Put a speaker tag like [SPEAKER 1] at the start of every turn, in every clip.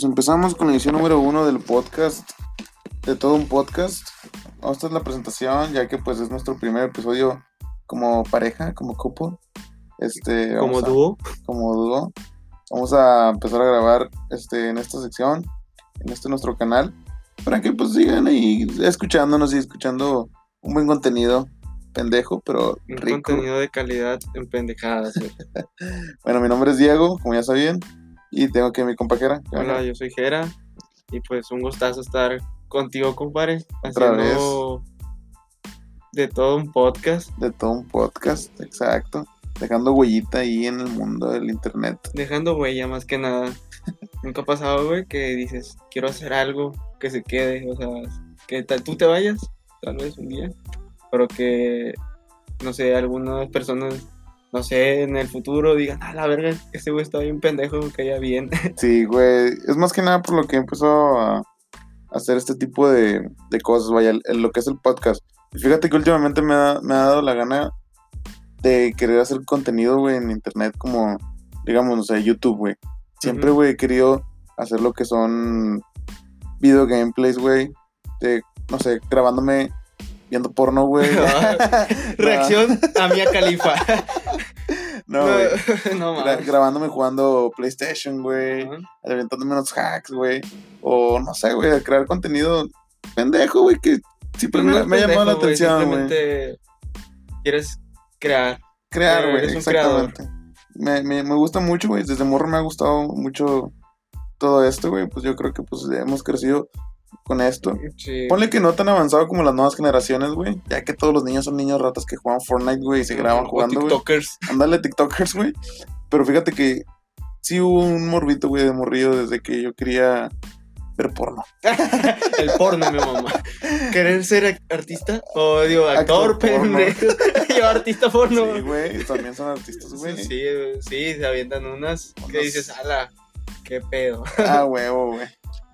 [SPEAKER 1] pues empezamos con la edición número uno del podcast, de todo un podcast. Esta es la presentación, ya que pues es nuestro primer episodio como pareja, como couple. Este,
[SPEAKER 2] Como dúo.
[SPEAKER 1] como dúo. Vamos a empezar a grabar este, en esta sección, en este nuestro canal, para que pues sigan ahí escuchándonos y escuchando un buen contenido, pendejo, pero
[SPEAKER 2] Un
[SPEAKER 1] rico.
[SPEAKER 2] contenido de calidad en pendejadas.
[SPEAKER 1] Bueno, mi nombre es Diego, como ya sabían, y tengo aquí a mi compañera.
[SPEAKER 2] Hola, yo soy Jera. Y pues un gustazo estar contigo, compadre.
[SPEAKER 1] Otra
[SPEAKER 2] Haciendo de todo un podcast.
[SPEAKER 1] de todo un podcast, exacto. Dejando huellita ahí en el mundo del internet.
[SPEAKER 2] Dejando huella más que nada. Nunca ha pasado, güey, que dices, quiero hacer algo que se quede. O sea, que tú te vayas, tal vez un día. Pero que, no sé, algunas personas, no sé, en el futuro digan, a la verga, ese güey está bien pendejo, que caía bien.
[SPEAKER 1] Sí, güey. Es más que nada por lo que empezó a hacer este tipo de, de cosas, vaya, en lo que es el podcast. Y fíjate que últimamente me ha, me ha dado la gana de querer hacer contenido, güey, en internet, como, digamos, no sé, YouTube, güey. Siempre, güey, he querido hacer lo que son video gameplays, güey. De, no sé, grabándome viendo porno, güey.
[SPEAKER 2] Reacción a Mia Califa.
[SPEAKER 1] No, güey.
[SPEAKER 2] no
[SPEAKER 1] Gra-
[SPEAKER 2] mames.
[SPEAKER 1] grabándome jugando PlayStation, güey.
[SPEAKER 2] Ajá.
[SPEAKER 1] aventándome unos hacks, güey. O no sé, güey, crear contenido pendejo, güey, que siempre me, ha llamado la atención, güey.
[SPEAKER 2] Quieres crear.
[SPEAKER 1] Crear, güey, exactamente. Me, me, me gusta mucho, güey. Desde morro me ha gustado mucho todo esto, güey. Pues yo creo que pues hemos crecido con esto.
[SPEAKER 2] Sí.
[SPEAKER 1] Ponle que no tan avanzado como las nuevas generaciones, güey. Ya que todos los niños son niños ratas que juegan Fortnite, güey, y se graban
[SPEAKER 2] O
[SPEAKER 1] jugando.
[SPEAKER 2] TikTokers.
[SPEAKER 1] Ándale, TikTokers, güey. Pero fíjate que sí hubo un morbito, güey, de morrillo desde que yo quería ver porno.
[SPEAKER 2] El porno, mi mamá. ¿Querer ser artista? O digo, actor,
[SPEAKER 1] Actor
[SPEAKER 2] pendejo. Yo, artista porno.
[SPEAKER 1] Sí, güey, también son artistas, güey.
[SPEAKER 2] Sí, sí, sí, se avientan unas que
[SPEAKER 1] Unas-
[SPEAKER 2] dices, ala, qué pedo.
[SPEAKER 1] Ah, huevo, güey.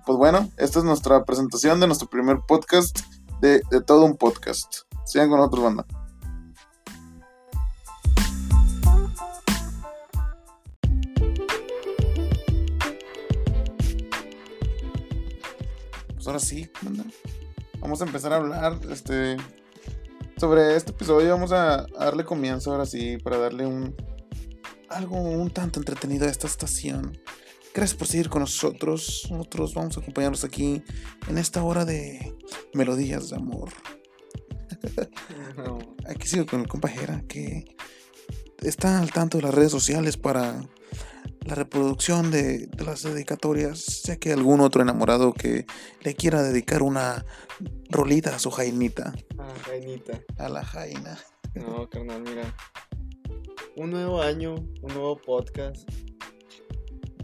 [SPEAKER 1] Pues bueno, esta es nuestra presentación de nuestro primer podcast de, de todo un podcast. Sigan con nosotros, banda. Pues ahora sí, banda. Vamos a empezar a hablar este, sobre este episodio. Vamos a, a darle comienzo ahora sí para darle un algo un tanto entretenido a esta estación. Gracias por seguir con nosotros. Nosotros vamos a acompañarnos aquí en esta hora de melodías de amor.
[SPEAKER 2] No.
[SPEAKER 1] Aquí sigo con el compajera que está al tanto de las redes sociales para la reproducción de, de las dedicatorias, ya que algún otro enamorado que le quiera dedicar una rolita a su jainita,
[SPEAKER 2] Ah, Jainita.
[SPEAKER 1] a la jaina.
[SPEAKER 2] No, carnal, mira. Un nuevo año, un nuevo podcast.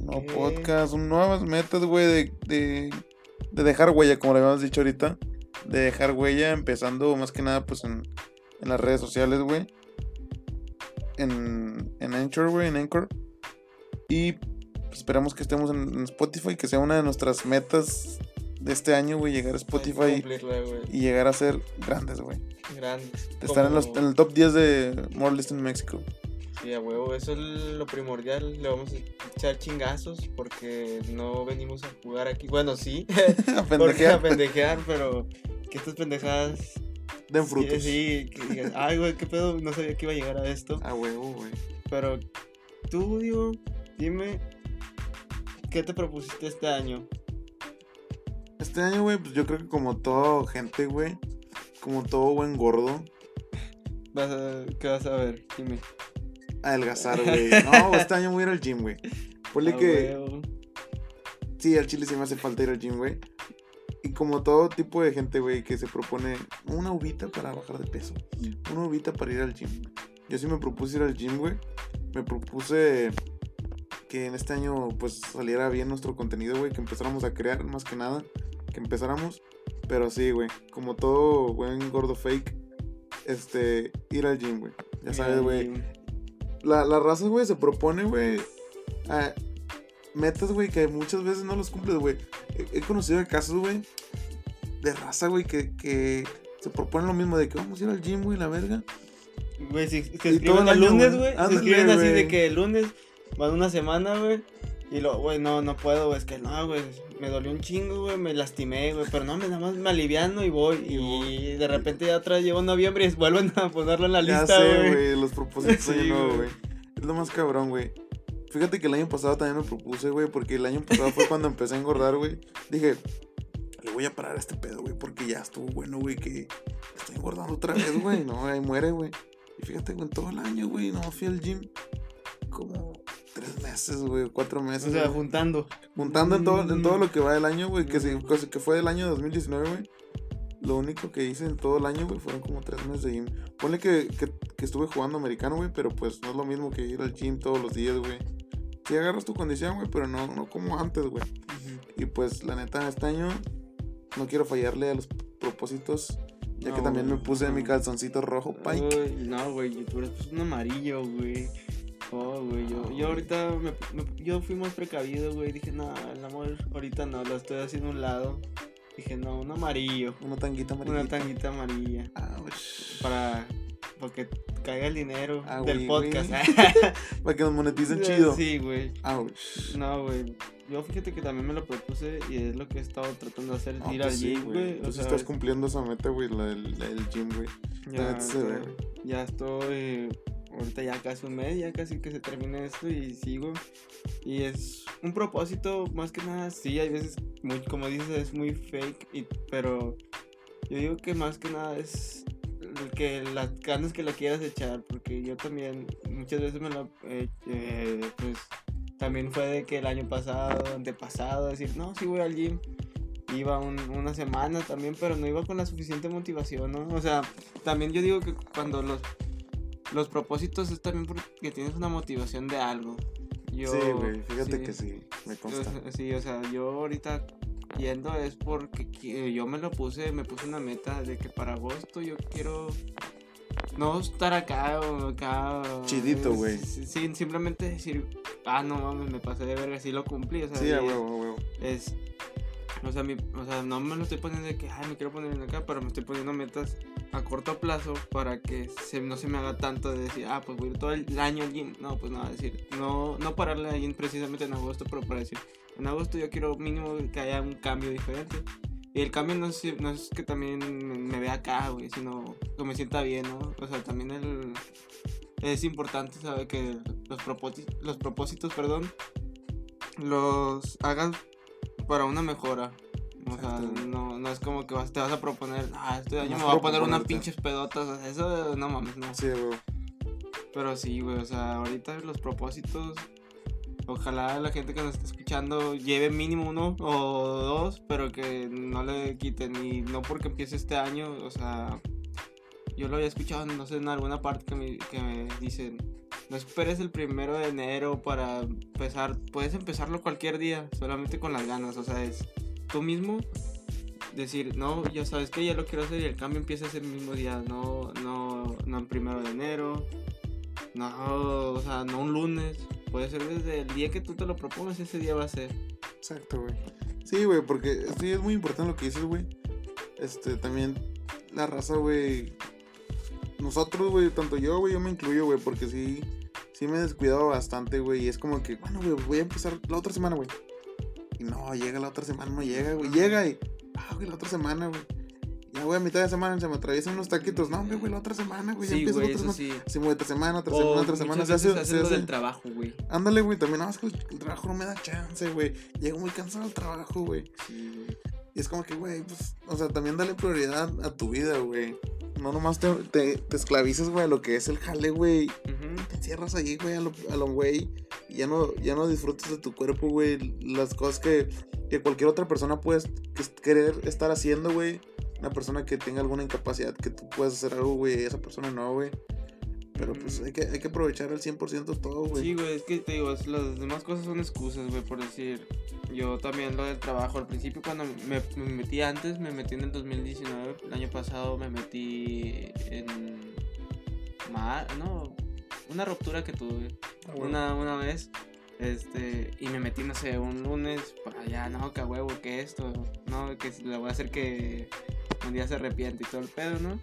[SPEAKER 1] No
[SPEAKER 2] ¿Qué?
[SPEAKER 1] podcast, un- nuevas metas, güey, de, de, de dejar huella, como le habíamos dicho ahorita. De dejar huella, empezando más que nada, pues en, en las redes sociales, güey. En, en Anchor, güey, en Anchor. Y pues, esperamos que estemos en, en Spotify, que sea una de nuestras metas de este año, güey, llegar a Spotify y llegar a ser grandes, güey.
[SPEAKER 2] Grandes.
[SPEAKER 1] De estar en, los- en el top 10 de More List in Mexico.
[SPEAKER 2] Sí, a huevo, eso es lo primordial. Le vamos a echar chingazos porque no venimos a jugar aquí. Bueno, sí,
[SPEAKER 1] A
[SPEAKER 2] porque
[SPEAKER 1] pendejear.
[SPEAKER 2] a pendejear, pero que estas pendejadas.
[SPEAKER 1] Den
[SPEAKER 2] sí,
[SPEAKER 1] frutos.
[SPEAKER 2] Sí, que digas, ay, güey, qué pedo, no sabía que iba a llegar a esto.
[SPEAKER 1] A huevo, güey.
[SPEAKER 2] Pero tú, Diego, dime, ¿qué te propusiste este año?
[SPEAKER 1] Este año, güey, pues yo creo que como todo gente, güey, como todo buen gordo,
[SPEAKER 2] Vas a, ¿Qué vas a ver? Dime.
[SPEAKER 1] Adelgazar, güey. No, este año voy a ir al gym, güey. Ponle que sí, al chile sí me hace falta ir al gym, güey. Y como todo tipo de gente, güey, que se propone una uvita para bajar de peso, una uvita para ir al gym. Yo sí me propuse ir al gym, güey. Me propuse que en este año, pues, saliera bien nuestro contenido, güey, que empezáramos a crear más que nada, que empezáramos. Pero sí, güey, como todo buen gordo fake, este, ir al gym, güey. Ya sabes, güey. La, la raza, güey, se propone, güey, a metas, güey, que muchas veces no los cumples, güey. He, he conocido casos, güey, de raza, güey, que, que se proponen lo mismo, de que vamos a ir al gym, güey, la verga.
[SPEAKER 2] Güey, si se
[SPEAKER 1] todo
[SPEAKER 2] escriben
[SPEAKER 1] el
[SPEAKER 2] lunes,
[SPEAKER 1] güey.
[SPEAKER 2] Se escriben así de que el lunes van una semana, güey. Y lo, güey, no, no puedo, güey, es que no, güey, me dolió un chingo, güey, me lastimé, güey, pero no, me nada más me aliviano y voy. Y, de repente ya atrás llevo noviembre y vuelven a ponerlo en la
[SPEAKER 1] Ya
[SPEAKER 2] lista,
[SPEAKER 1] sé,
[SPEAKER 2] güey.
[SPEAKER 1] los propósitos
[SPEAKER 2] Sí,
[SPEAKER 1] año nuevo,
[SPEAKER 2] güey.
[SPEAKER 1] Es lo más cabrón, güey. Fíjate que el año pasado también me propuse, güey, porque el año pasado fue cuando empecé a engordar, güey. Dije, le voy a parar a este pedo, güey, porque ya estuvo bueno, güey, que estoy engordando otra vez, güey. No, ahí muere, güey. Y fíjate, güey, en todo el año, güey, no fui al gym como tres meses, güey, cuatro meses.
[SPEAKER 2] O sea,
[SPEAKER 1] güey.
[SPEAKER 2] juntando.
[SPEAKER 1] Juntando en todo, en todo
[SPEAKER 2] Mm.
[SPEAKER 1] lo que va del año, güey, que, se-
[SPEAKER 2] Mm.
[SPEAKER 1] cosa que fue del año 2019, güey. Lo único que hice en todo el año, güey, fueron como tres meses de gym. Ponle que, que, que estuve jugando americano, güey, pero pues no es lo mismo que ir al gym todos los días, güey. Sí agarras tu condición, güey, pero no, no como antes, güey. Y pues la neta, este año no quiero fallarle a los propósitos, ya que
[SPEAKER 2] No,
[SPEAKER 1] también me puse mi calzoncito rojo, Pike.
[SPEAKER 2] Uy, no, güey, tú eres pues un amarillo, güey. Güey, yo, yo ahorita me, me- yo fui más precavido, güey. Dije, no, el amor ahorita no, lo estoy haciendo a un lado. Dije, no, un amarillo.
[SPEAKER 1] Una tanguita
[SPEAKER 2] Una
[SPEAKER 1] amarillita.
[SPEAKER 2] tanguita amarilla. Para, para que caiga el dinero
[SPEAKER 1] Ah,
[SPEAKER 2] del
[SPEAKER 1] güey,
[SPEAKER 2] podcast.
[SPEAKER 1] Para que nos moneticen chido.
[SPEAKER 2] Sí, güey.
[SPEAKER 1] Ouch.
[SPEAKER 2] No, güey. Yo fíjate que también me lo propuse y es lo que he estado tratando de hacer,
[SPEAKER 1] No,
[SPEAKER 2] ir
[SPEAKER 1] pues
[SPEAKER 2] al
[SPEAKER 1] sí,
[SPEAKER 2] gym, güey.
[SPEAKER 1] Tú
[SPEAKER 2] O
[SPEAKER 1] sí
[SPEAKER 2] sea,
[SPEAKER 1] estás cumpliendo esa meta, güey, la del, la del gym, güey. güey.
[SPEAKER 2] ya estoy, ahorita ya casi un mes, ya casi que se termina esto y sigo. Y es un propósito, más que nada, sí, hay veces, muy, como dices, es muy fake, y, pero yo digo que más que nada es que las ganas que le quieras echar, porque yo también muchas veces me lo, eh, eh, pues, también fue de que el año pasado, antepasado, decir, no, sí voy al gym. Iba un- una semana también, pero no iba con la suficiente motivación, ¿no? O sea, también yo digo que cuando los, los propósitos es también porque tienes una motivación de algo. Yo,
[SPEAKER 1] sí, güey, fíjate
[SPEAKER 2] sí.
[SPEAKER 1] que sí, me consta.
[SPEAKER 2] Sí, o sea, yo ahorita yendo es porque qui- yo me lo puse, me puse una meta de que para agosto yo quiero no estar acá o acá.
[SPEAKER 1] Chidito, güey.
[SPEAKER 2] Sí, simplemente decir, ah, no mames, me pasé de verga, sí lo cumplí, o sea,
[SPEAKER 1] Sí, a huevo, a huevo.
[SPEAKER 2] es o sea, mi, o sea, no me lo estoy poniendo de que, ay, me quiero poner en acá, pero me estoy poniendo metas a corto plazo para que se, no se me haga tanto de decir, ah, pues voy a ir todo el año al gym. No, pues nada, decir, no, no pararle al gym precisamente en agosto, pero para decir, en agosto yo quiero mínimo que haya un cambio diferente. Y el cambio no es, no es que también me vea acá, güey, sino que me sienta bien, ¿no? O sea, también el, es importante saber que los propósitos, los propósitos, perdón, los hagas para una mejora. O sea,
[SPEAKER 1] güey.
[SPEAKER 2] no, no es como que vas, te vas a proponer, ah, este año me voy a poner unas pinches pedotas. O sea, eso no mames, no.
[SPEAKER 1] Sí, huevo.
[SPEAKER 2] Pero sí, güey, o sea, ahorita los propósitos, ojalá la gente que nos está escuchando lleve mínimo uno o dos, pero que no le quiten. Y no porque empiece este año, o sea, yo lo había escuchado, no sé, en alguna parte que me, que me dicen, no esperes el primero de enero para empezar, puedes empezarlo cualquier día, solamente con las ganas, o sea, es tú mismo decir, no, ya sabes que ya lo quiero hacer y el cambio empieza ese mismo día, no, no, no en primero de enero, no, o sea, no un lunes, puede ser desde el día que tú te lo propongas, ese día va a ser.
[SPEAKER 1] Exacto, güey. Sí, güey, porque sí es muy importante lo que dices, güey. Este, también la raza, güey. Nosotros, güey, tanto yo, güey, yo me incluyo, güey, porque sí, sí me he descuidado bastante, güey. Y es como que, bueno, güey, voy a empezar la otra semana, güey. Y no, llega la otra semana, no llega, güey. Llega y, ah, güey, la otra semana, güey. Ya, güey, a mitad de semana se me atraviesan unos taquitos. No, hombre, güey, la otra semana, güey. ya
[SPEAKER 2] Sí,
[SPEAKER 1] empiezo
[SPEAKER 2] güey,
[SPEAKER 1] la otra semana.
[SPEAKER 2] sí.
[SPEAKER 1] Sí, güey, otra semana, otra
[SPEAKER 2] O
[SPEAKER 1] semana, otra semana. Se hace, se
[SPEAKER 2] haces lo
[SPEAKER 1] hace-
[SPEAKER 2] del trabajo, güey.
[SPEAKER 1] Ándale, güey, también nada más que el trabajo no me da chance, güey. Llego muy cansado al trabajo, güey.
[SPEAKER 2] Sí, güey.
[SPEAKER 1] Y es como que, güey, pues, o sea, también dale prioridad a tu vida, güey. No nomás te, te, te esclavizas, güey, a lo que es el jale, güey. Te encierras ahí, güey, a lo, a lo güey. Y ya no, ya no disfrutas de tu cuerpo, güey. Las cosas que, que cualquier otra persona puede querer estar haciendo, güey. Una persona que tenga alguna incapacidad, que tú puedas hacer algo, güey, esa persona no, güey. Pero pues hay que, hay que aprovechar al 100% todo, güey.
[SPEAKER 2] Sí, güey, es que te digo, las demás cosas son excusas, güey, por decir. Yo también lo del trabajo, al principio cuando me, me metí antes, me metí en el 2019, el año pasado me metí en... Mar, no, una ruptura que tuve,
[SPEAKER 1] Ah, güey.
[SPEAKER 2] una, una vez, este, y me metí, no sé, un lunes para allá, no, que a huevo, que esto, no, que le voy a hacer que un día se arrepiente y todo el pedo, ¿no?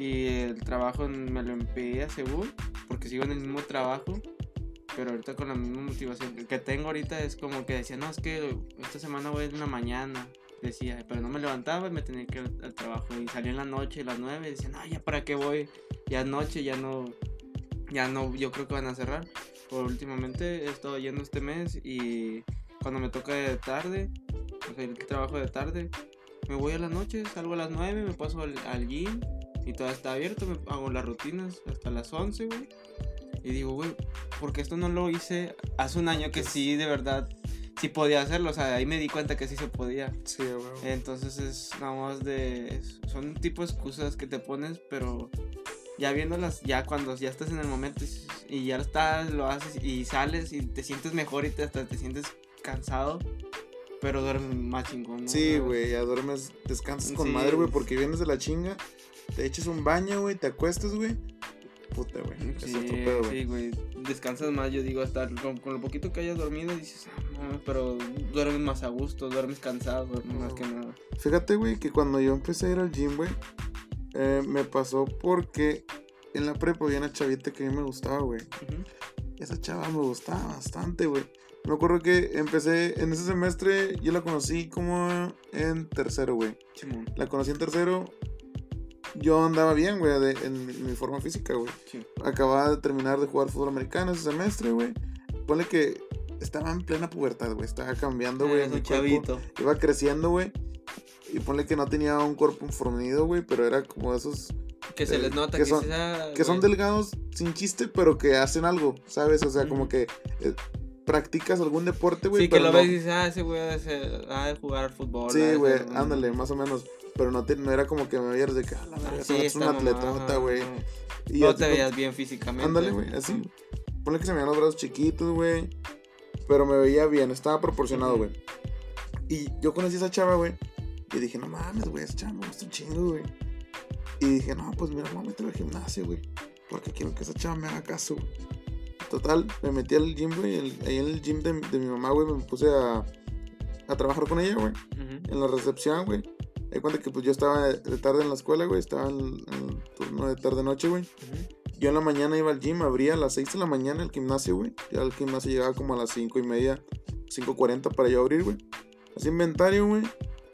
[SPEAKER 2] Y el trabajo me lo empecé según, porque sigo en el mismo trabajo. Pero ahorita con la misma motivación que- tengo ahorita es como que decía, no, es que esta semana voy en la mañana. Decía, pero no me levantaba y me tenía que ir al, trabajo. Y salía en la noche, a las 9, y decía, no, ya para qué voy. Ya es noche, ya no, ya no, yo creo que van a cerrar. Por últimamente he estado yendo este mes y cuando me toca de tarde, o sea, el trabajo de tarde, me voy a la noche, salgo a las 9, me paso al, al gym y todo está abierto, me hago las rutinas hasta las 11, güey. Y digo, güey, porque esto no lo hice hace un año que sí, de verdad, sí podía hacerlo. O sea, ahí me di cuenta que sí se podía.
[SPEAKER 1] Sí, güey.
[SPEAKER 2] Entonces es nada más de... Son tipo excusas que te pones, pero ya viéndolas, ya cuando ya estás en el momento y- ya estás, lo haces y sales y te sientes mejor y te, hasta te sientes cansado, pero duermes más chingón. ¿no?
[SPEAKER 1] Sí, güey, ya duermes, descansas con
[SPEAKER 2] Sí.
[SPEAKER 1] madre, güey, porque vienes de la chinga, te echas un baño, güey, te acuestas, güey. Puta, güey.
[SPEAKER 2] Sí,
[SPEAKER 1] es otro pedo, güey.
[SPEAKER 2] sí, güey. Descansas más, yo digo, hasta con, con lo poquito que hayas dormido, dices, ah, no, pero duermes más a gusto, duermes cansado, duermes más que nada.
[SPEAKER 1] Fíjate, güey, que cuando yo empecé a ir al gym, güey, eh, me pasó porque en la prepa había una chavita que a mí me gustaba, güey.
[SPEAKER 2] Ujú.
[SPEAKER 1] Esa chava me gustaba bastante, güey. Me acuerdo que empecé en ese semestre, yo la conocí como en tercero, güey. La conocí en tercero. Yo andaba bien, güey, de- en mi forma física, güey.
[SPEAKER 2] sí.
[SPEAKER 1] Acababa de terminar de jugar fútbol americano ese semestre, güey. Ponle que estaba en plena pubertad, güey. Estaba cambiando, güey. Cuerpo.
[SPEAKER 2] chavito.
[SPEAKER 1] Iba creciendo, güey. Y ponle que no tenía un cuerpo fornido, güey. Pero era como esos
[SPEAKER 2] Que se
[SPEAKER 1] Eh,
[SPEAKER 2] les nota
[SPEAKER 1] que
[SPEAKER 2] que,
[SPEAKER 1] son-
[SPEAKER 2] sea,
[SPEAKER 1] que son delgados sin chiste, pero que hacen algo, ¿sabes? O sea, como que eh, practicas algún deporte, güey.
[SPEAKER 2] Sí, que lo
[SPEAKER 1] no-
[SPEAKER 2] ves y dices, ah, ese güey ha de jugar fútbol.
[SPEAKER 1] Sí, güey,
[SPEAKER 2] un-
[SPEAKER 1] ándale, más o menos. Pero no, te, no era como que me veías de que, ah, la verga,
[SPEAKER 2] sí,
[SPEAKER 1] es un atletota, güey. Y
[SPEAKER 2] No te veías bien físicamente.
[SPEAKER 1] Ándale, güey, así. Ponle que se me veían los brazos chiquitos, güey. Pero me veía bien, estaba proporcionado, güey. Y yo conocí a esa chava, güey. Y dije, no mames, güey, esa chava me gusta un chingo, güey. Y dije, no, pues mira, vamos a meter al gimnasio, güey. Porque quiero que esa chava me haga caso, güey. Total, me metí al gym, güey. Ahí en el gym de, de mi mamá, güey, me puse a, a trabajar con ella, güey. En la recepción, güey. Di cuenta que pues yo estaba de de tarde en la escuela, güey. Estaba en, el turno de tarde-noche, güey. Yo en la mañana iba al gym, abría a las 6 de la mañana el gimnasio, güey. Ya el gimnasio llegaba como a las 5 y media, 5.40 para yo abrir, güey. Hacía inventario, güey.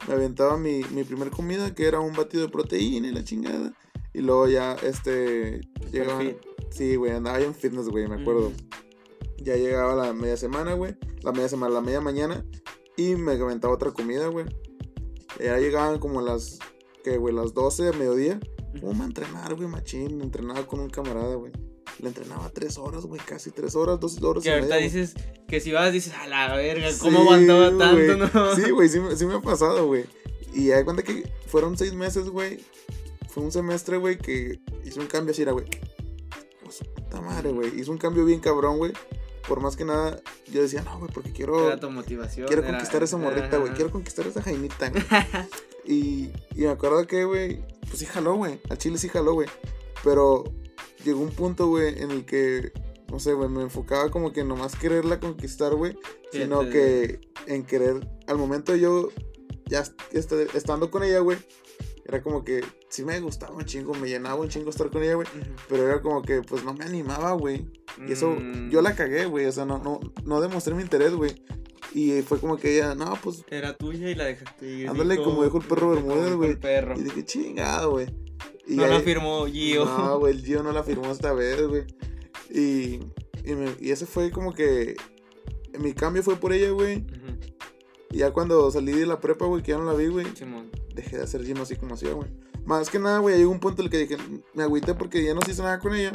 [SPEAKER 1] Me aventaba mi, mi primer comida, que era un batido de proteína y la chingada. Y luego ya, este, llegaba... Sí, güey, andaba en fitness, güey, me acuerdo. Ya llegaba la media semana, güey. La media semana, la media mañana. Y me aventaba otra comida, güey. Ya llegaban como las, que, güey, las 12 de mediodía. Vamos a entrenar, güey, machín. Entrenaba con un camarada, güey. Le entrenaba tres horas, güey, casi tres horas, dos horas.
[SPEAKER 2] Que ahorita
[SPEAKER 1] media, güey.
[SPEAKER 2] dices que si vas dices, a la verga, ¿cómo
[SPEAKER 1] Sí,
[SPEAKER 2] aguantaba
[SPEAKER 1] güey.
[SPEAKER 2] tanto, no?
[SPEAKER 1] Sí, güey, sí, me- sí me ha pasado, güey. Y hay cuenta que fueron seis meses, güey. Fue un semestre, güey, que hizo un cambio así, era, güey. Su puta madre, güey. Hizo un cambio bien cabrón, güey. Por más que nada, yo decía, no, güey, porque quiero.
[SPEAKER 2] Era tu motivación.
[SPEAKER 1] Quiero
[SPEAKER 2] era-
[SPEAKER 1] conquistar esa morrita, güey. Quiero conquistar esa Jaimita, güey. y, y me acuerdo que, güey, pues sí jaló, güey. Al chile sí jaló, güey. Pero llegó un punto, güey, en el que, no sé, güey, me enfocaba como que nomás quererla conquistar, güey. Sino
[SPEAKER 2] te-
[SPEAKER 1] que en querer, al momento yo, ya est- estando con ella, güey, era como que sí me gustaba un chingo, me llenaba un chingo estar con ella, güey. Pero era como que, pues no me animaba, güey. Y eso,
[SPEAKER 2] Mm,
[SPEAKER 1] yo la cagué, güey. O sea, no, no, no demostré mi interés, güey. Y fue como que ella, no, pues.
[SPEAKER 2] Era tuya y la dejaste. ir,
[SPEAKER 1] Ándale, como dijo el perro Bermúdez,
[SPEAKER 2] dijo
[SPEAKER 1] güey. Y dije, chingado, güey.
[SPEAKER 2] No
[SPEAKER 1] ahí-
[SPEAKER 2] la firmó Gio.
[SPEAKER 1] No, güey, el Gio no la firmó esta vez, güey. Y, y, me- y ese fue como que. Mi cambio fue por ella, güey. Y ya cuando salí de la prepa, güey, que ya no la vi, güey, dejé de hacer gym así como hacía, güey. Más que nada, güey, llegó un punto en el que dije, me agüité porque ya no se hizo nada con ella.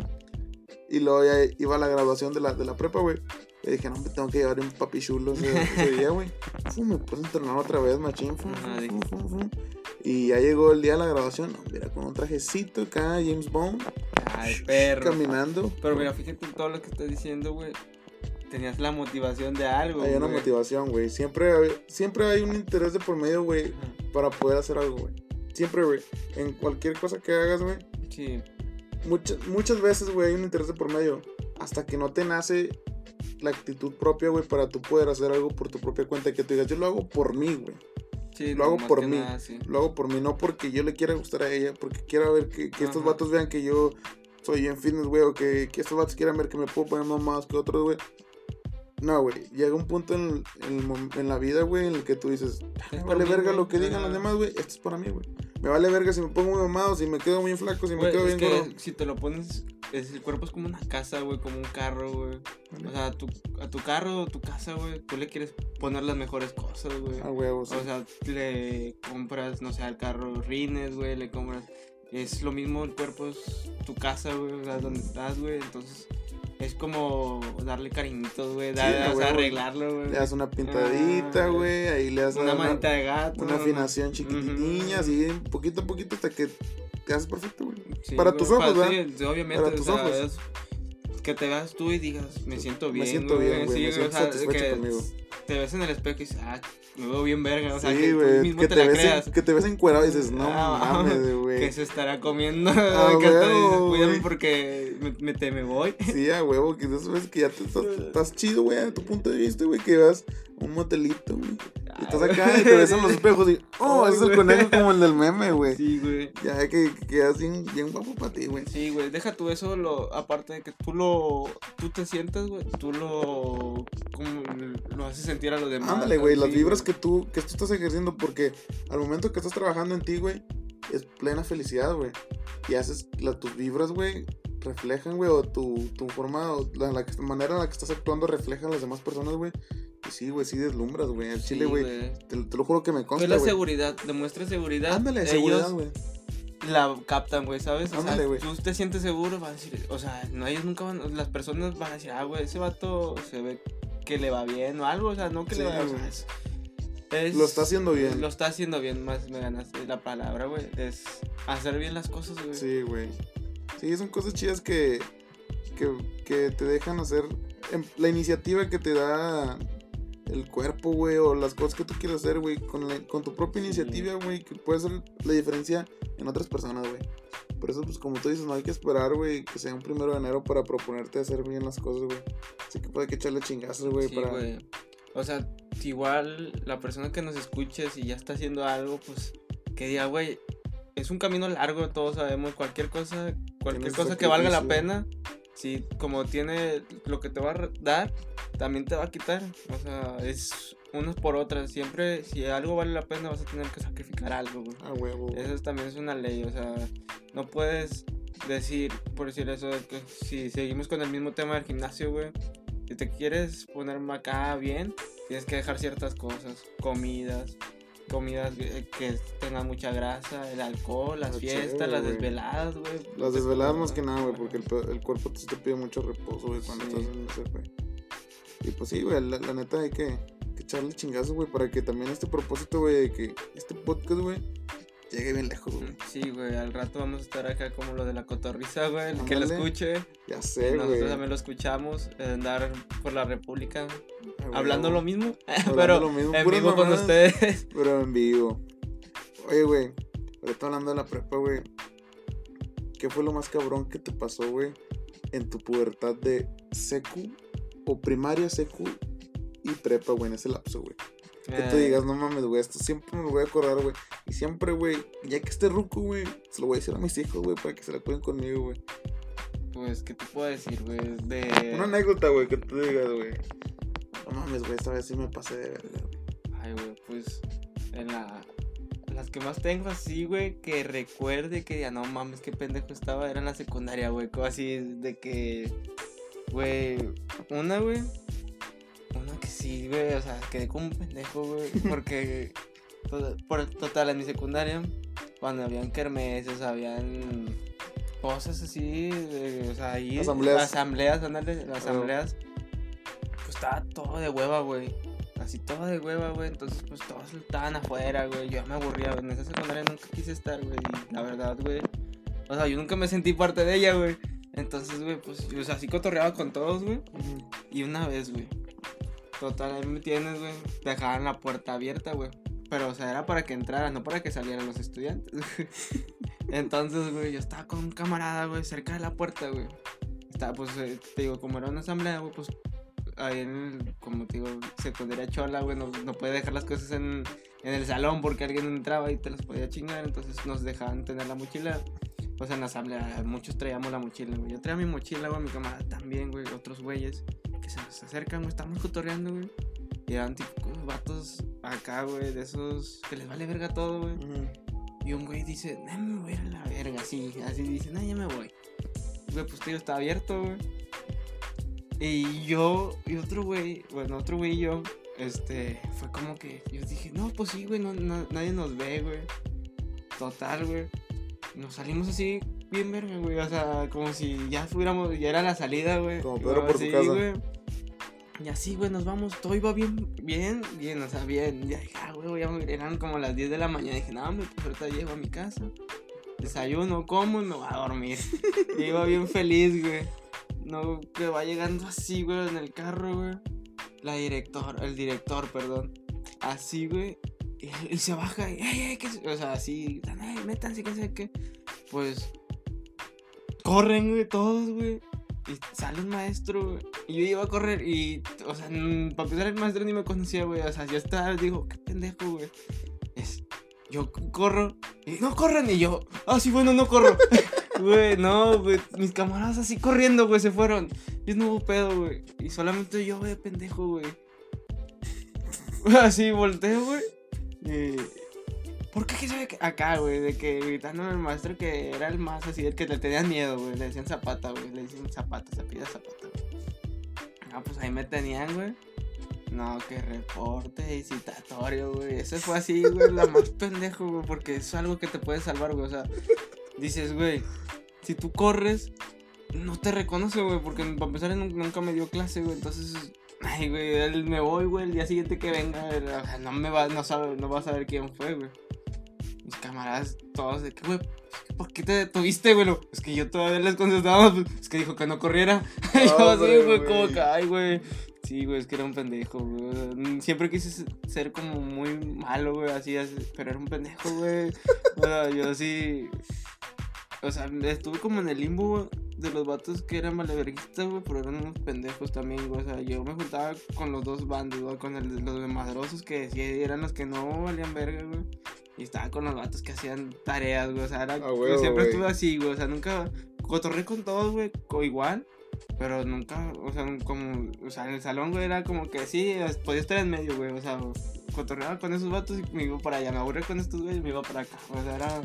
[SPEAKER 1] Y luego ya iba a la graduación de la, de la prepa, güey. Y dije, no, me tengo que llevar un papi chulo ese, ese día, güey. Fum, Me puse a entrenar otra vez, machín. fum, fum. Y ya llegó el día de la graduación. No, mira, con un trajecito acá, James Bond,
[SPEAKER 2] Ay, perro.
[SPEAKER 1] caminando.
[SPEAKER 2] Pero mira, fíjate en todo lo que estás diciendo, güey. Tenías la motivación de algo.
[SPEAKER 1] Hay una motivación, güey. Siempre, siempre hay un interés de por medio, güey, para poder hacer algo, güey. Siempre, güey. En cualquier cosa que hagas, güey.
[SPEAKER 2] Sí.
[SPEAKER 1] Muchas, muchas veces, güey, hay un interés de por medio. Hasta que no te nace la actitud propia, güey, para tú poder hacer algo por tu propia cuenta. y Que tú digas, yo lo hago por mí, güey.
[SPEAKER 2] Sí,
[SPEAKER 1] Lo hago por mí.
[SPEAKER 2] nada, sí.
[SPEAKER 1] Lo hago por mí, no porque yo le quiera gustar a ella. Porque quiera ver que, que estos vatos vean que yo soy en fitness, güey, o que, que estos vatos quieran ver que me puedo poner más que otros, güey. No, güey, llega un punto en, en, en la vida, güey, en el que tú dices, me
[SPEAKER 2] Es
[SPEAKER 1] vale verga lo que digan los demás, güey, esto es para mí, güey. Me vale verga si me pongo muy mamado, si me quedo muy flaco, si me
[SPEAKER 2] Güey,
[SPEAKER 1] quedo
[SPEAKER 2] es
[SPEAKER 1] bien
[SPEAKER 2] que
[SPEAKER 1] gordo.
[SPEAKER 2] si te lo pones, es- el cuerpo es como una casa, güey, como un carro, güey. O sea, a tu, a tu carro o tu casa, güey, tú le quieres poner las mejores cosas, güey.
[SPEAKER 1] Ah, huevo, sí.
[SPEAKER 2] O sea, le compras, no sé, al carro rines, güey, le compras... Es lo mismo, el cuerpo es tu casa, güey, o sea, donde estás, güey, entonces... Es como darle cariñitos, güey,
[SPEAKER 1] Sí,
[SPEAKER 2] o sea, arreglarlo, güey.
[SPEAKER 1] Le das una pintadita,
[SPEAKER 2] Ah,
[SPEAKER 1] güey, ahí le das
[SPEAKER 2] Una manita de gato.
[SPEAKER 1] una afinación chiquitiña, así, poquito a poquito hasta que te haces perfecto, güey.
[SPEAKER 2] Sí,
[SPEAKER 1] Para tus ojos, ¿verdad?
[SPEAKER 2] obviamente,
[SPEAKER 1] Para tus ojos.
[SPEAKER 2] Que te veas tú y digas, me siento
[SPEAKER 1] Me
[SPEAKER 2] bien.
[SPEAKER 1] siento bien, güey,
[SPEAKER 2] sí,
[SPEAKER 1] me
[SPEAKER 2] o
[SPEAKER 1] siento
[SPEAKER 2] sea,
[SPEAKER 1] satisfecho
[SPEAKER 2] que
[SPEAKER 1] conmigo.
[SPEAKER 2] Te ves en el espejo y dices, ah, me veo bien verga. O sea,
[SPEAKER 1] sí,
[SPEAKER 2] que tú
[SPEAKER 1] güey,
[SPEAKER 2] mismo
[SPEAKER 1] que
[SPEAKER 2] te,
[SPEAKER 1] te,
[SPEAKER 2] la
[SPEAKER 1] ves
[SPEAKER 2] creas.
[SPEAKER 1] en- que te ves encuerado y dices, no
[SPEAKER 2] Ah,
[SPEAKER 1] mames, güey.
[SPEAKER 2] Que se estará comiendo.
[SPEAKER 1] Ah,
[SPEAKER 2] que hasta dices, cuídame porque me, me- te me voy.
[SPEAKER 1] Sí, a huevo, que eso es que ya te estás, estás chido, güey, a tu punto de vista, güey, que vas a un motelito, güey. Y estás acá y te ves en los espejos y, oh,
[SPEAKER 2] Ay,
[SPEAKER 1] ese es el conejo como el del meme, güey.
[SPEAKER 2] Sí, güey.
[SPEAKER 1] Ya que, que quedas bien, bien guapo para ti, güey.
[SPEAKER 2] Sí, güey, deja tú eso, lo, aparte de que tú lo, tú te sientas, güey, tú lo, como, lo haces sentir a los demás.
[SPEAKER 1] Ándale, güey, las vibras que tú, que tú estás ejerciendo, porque al momento que estás trabajando en ti, güey, es plena felicidad, güey. Y haces, la, tus vibras, güey, reflejan, güey, o tu, tu forma, o la, la manera en la que estás actuando refleja a las demás personas, güey. Y sí, güey, sí deslumbras, güey.
[SPEAKER 2] Sí,
[SPEAKER 1] chile, güey, te, te lo juro que me consta,
[SPEAKER 2] es la seguridad, demuestra seguridad.
[SPEAKER 1] Ándale, seguridad, güey.
[SPEAKER 2] la captan, güey, ¿sabes? O
[SPEAKER 1] Ándale,
[SPEAKER 2] sea,
[SPEAKER 1] güey.
[SPEAKER 2] tú te sientes seguro, a decir, o sea, no, ellos nunca van, las personas van a decir, ah, güey, ese vato se ve que le va bien o algo, o sea, no que
[SPEAKER 1] Sí,
[SPEAKER 2] le va o sea,
[SPEAKER 1] güey.
[SPEAKER 2] Es-
[SPEAKER 1] Lo está haciendo bien.
[SPEAKER 2] Lo está haciendo bien, más me ganaste la palabra, güey. Es hacer bien las cosas, güey.
[SPEAKER 1] Sí, güey. Sí, son cosas chidas que, que, que te dejan hacer. em, La iniciativa que te da el cuerpo, güey, o las cosas que tú quieres hacer, güey, con, la- con tu propia iniciativa, güey, que puede hacer la diferencia en otras personas, güey. Por eso, pues, como tú dices, no hay que esperar, güey, que sea un primero de enero para proponerte hacer bien las cosas, güey. Así que puede que echarle chingazos, güey,
[SPEAKER 2] Sí,
[SPEAKER 1] para.
[SPEAKER 2] O sea, igual la persona que nos escuche, si ya está haciendo algo, pues que diga, güey, es un camino largo, todos sabemos, cualquier cosa, cualquier cosa que valga la pena, si como tiene lo que te va a dar, también te va a quitar. O sea, es unas por otras. Siempre, si algo vale la pena, vas a tener que sacrificar algo, güey.
[SPEAKER 1] Ah, huevo.
[SPEAKER 2] Eso es- también es una ley, o sea, no puedes decir, por decir eso, de que si seguimos con el mismo tema del gimnasio, güey, si te quieres poner acá bien, tienes que dejar ciertas cosas, comidas, comidas que, que tengan mucha grasa, el alcohol, las
[SPEAKER 1] Ah,
[SPEAKER 2] fiestas,
[SPEAKER 1] chévere,
[SPEAKER 2] las desveladas, güey.
[SPEAKER 1] Las desveladas más que nada, güey, porque el, cuerpo te, te pide mucho reposo, güey, cuando
[SPEAKER 2] Sí.
[SPEAKER 1] estás en ese, güey. Y pues sí, güey, la, la neta hay que, que echarle chingazo, güey, para que también este propósito, güey, de que este podcast, güey, llegue bien lejos, güey.
[SPEAKER 2] Sí, güey, al rato vamos a estar acá como lo de la cotorriza, güey, el que lo escuche.
[SPEAKER 1] Ya sé, güey.
[SPEAKER 2] nosotros también lo escuchamos, andar por la República,
[SPEAKER 1] Ah,
[SPEAKER 2] hablando lo mismo,
[SPEAKER 1] Hablando
[SPEAKER 2] pero
[SPEAKER 1] lo mismo,
[SPEAKER 2] en
[SPEAKER 1] puras
[SPEAKER 2] vivo con ustedes.
[SPEAKER 1] Pero en vivo. Oye, güey, ahorita hablando de la prepa, güey, ¿qué fue lo más cabrón que te pasó, güey, en tu pubertad de secu o primaria, secu y prepa, güey, en ese lapso, güey? Que tú
[SPEAKER 2] Eh,
[SPEAKER 1] digas, no mames, güey, esto siempre me lo voy a acordar, güey. Y siempre, güey, ya que esté ruco, güey, se lo voy a decir a mis hijos, güey, para que se la cuiden conmigo, güey.
[SPEAKER 2] Pues, ¿qué te puedo decir, güey? De...
[SPEAKER 1] Una anécdota, güey, que tú digas, güey. No mames, güey, esta vez sí me pasé de verga, güey.
[SPEAKER 2] Ay, güey, pues, en la... Las que más tengo así, güey, que recuerde que ya no mames, qué pendejo estaba, era en la secundaria, güey, así de que, güey, una, güey, sí, güey, o sea, quedé como un pendejo, güey, porque, to- por, total, en mi secundaria, cuando habían kermeses, habían cosas así, de- o sea, ahí,
[SPEAKER 1] Asambleas.
[SPEAKER 2] asambleas, ándale, asambleas, pues estaba todo de hueva, güey. Así todo de hueva, güey. Entonces, pues todos estaban afuera, güey. Yo me aburría, güey. En esa secundaria nunca quise estar, güey. Y la verdad, güey. O sea, yo nunca me sentí parte de ella, güey. Entonces, güey, pues, yo, o sea, así cotorreaba con todos, güey. Y una vez, güey. Total, ahí me tienes, güey. Dejaban la puerta abierta, güey. Pero, o sea, era para que entraran, no para que salieran los estudiantes. Entonces, güey, yo estaba con un camarada, güey, cerca de la puerta, güey. Estaba, pues, eh, te digo, como era una asamblea, güey, pues, ahí en el, como te digo, secundaria chola, güey, no, no puede dejar las cosas en, en el salón porque alguien entraba y te las podía chingar. Entonces nos dejaban tener la mochila. Pues en la asamblea muchos traíamos la mochila, güey. Yo traía mi mochila, güey, mi camarada también, güey. Otros güeyes que se nos acercan, güey, estamos cotorreando, güey. Y eran tipo vatos acá, güey, de esos que les vale verga todo, güey.
[SPEAKER 1] Ujú.
[SPEAKER 2] Y un güey dice, no, me voy a ir a la verga, así, así dice, no, ya me voy. Güey, pues tío, está abierto, güey. Y yo, y otro güey, bueno, otro güey y yo, este, fue como que, yo dije, no, pues sí, güey, no, no- nadie nos ve, güey. Total, güey. Nos salimos así, bien verga, güey, o sea, como si ya fuéramos, ya era la salida, güey.
[SPEAKER 1] Como Pedro por su
[SPEAKER 2] así,
[SPEAKER 1] casa.
[SPEAKER 2] güey. Y así, güey, nos vamos, todo iba bien, bien, bien, o sea, bien. Ya ah, güey, ya me- eran como las 10 de la mañana. Dije, no, hombre, pues ahorita llego a mi casa. Desayuno, como y me voy a dormir. y iba bien feliz, güey. No, que va llegando así, güey, en el carro, güey. La director, el director, perdón. Así, güey. Y se baja y, "Ey, ey, ¿qué es?" o sea, así, "Ey, métanse, que sé qué. Pues, corren, güey, todos, güey. Y sale un maestro, güey. Y yo iba a correr y, o sea, para empezar el maestro ni me conocía, güey. O sea, yo estaba, digo, qué pendejo, güey. Es, yo corro y no corran y yo, ah, sí, bueno, no corro. Güey, no, güey. Mis camaradas así corriendo, güey, se fueron. Y no hubo pedo, güey. Y solamente yo, güey, pendejo, güey. Así volteo, güey. Y... ¿Por qué? ¿Qué sabe Acá, güey, de que gritando al maestro que era el más así, el que le tenían miedo, güey. Le decían zapata, güey. Le decían zapata, pide zapata. Ah, pues ahí me tenían, güey. No, que reporte y citatorio, güey. Eso fue así, güey, la más pendejo, güey, porque es algo que te puede salvar, güey. O sea, dices, güey, si tú corres, no te reconoce, güey, porque para empezar nunca me dio clase, güey. Entonces, ay, güey, él me voy, güey, el día siguiente que venga, no me va, no sabe, no va a saber quién fue, güey. Mis camaradas, todos de que, güey, ¿por qué te detuviste, güey? Es que yo todavía les contestaba, es que dijo que no corriera. Y yo así, güey, como que, ay, güey. Sí, güey, es que era un pendejo, güey. Siempre quise se- ser como muy malo, güey, así, así, pero era un pendejo, güey. O sea, yo así. O sea, estuve como en el limbo, güey, de los vatos que eran maleverguistas, güey, pero eran unos pendejos también, güey. O sea, yo me juntaba con los dos bandos, güey, con el, los de madrosos que sí eran los que no valían verga, güey. Y estaba con los vatos que hacían tareas, güey. O sea, era,
[SPEAKER 1] Ah,
[SPEAKER 2] yo siempre
[SPEAKER 1] güey.
[SPEAKER 2] estuve así, güey. O sea, nunca cotorré con todos, güey, igual. Pero nunca, o sea, como, o sea, en el salón, güey, era como que sí, podía estar en medio, güey, o sea, cotorreaba con esos vatos y me iba para allá, me aburría con estos güeyes y me iba para acá, o sea, era,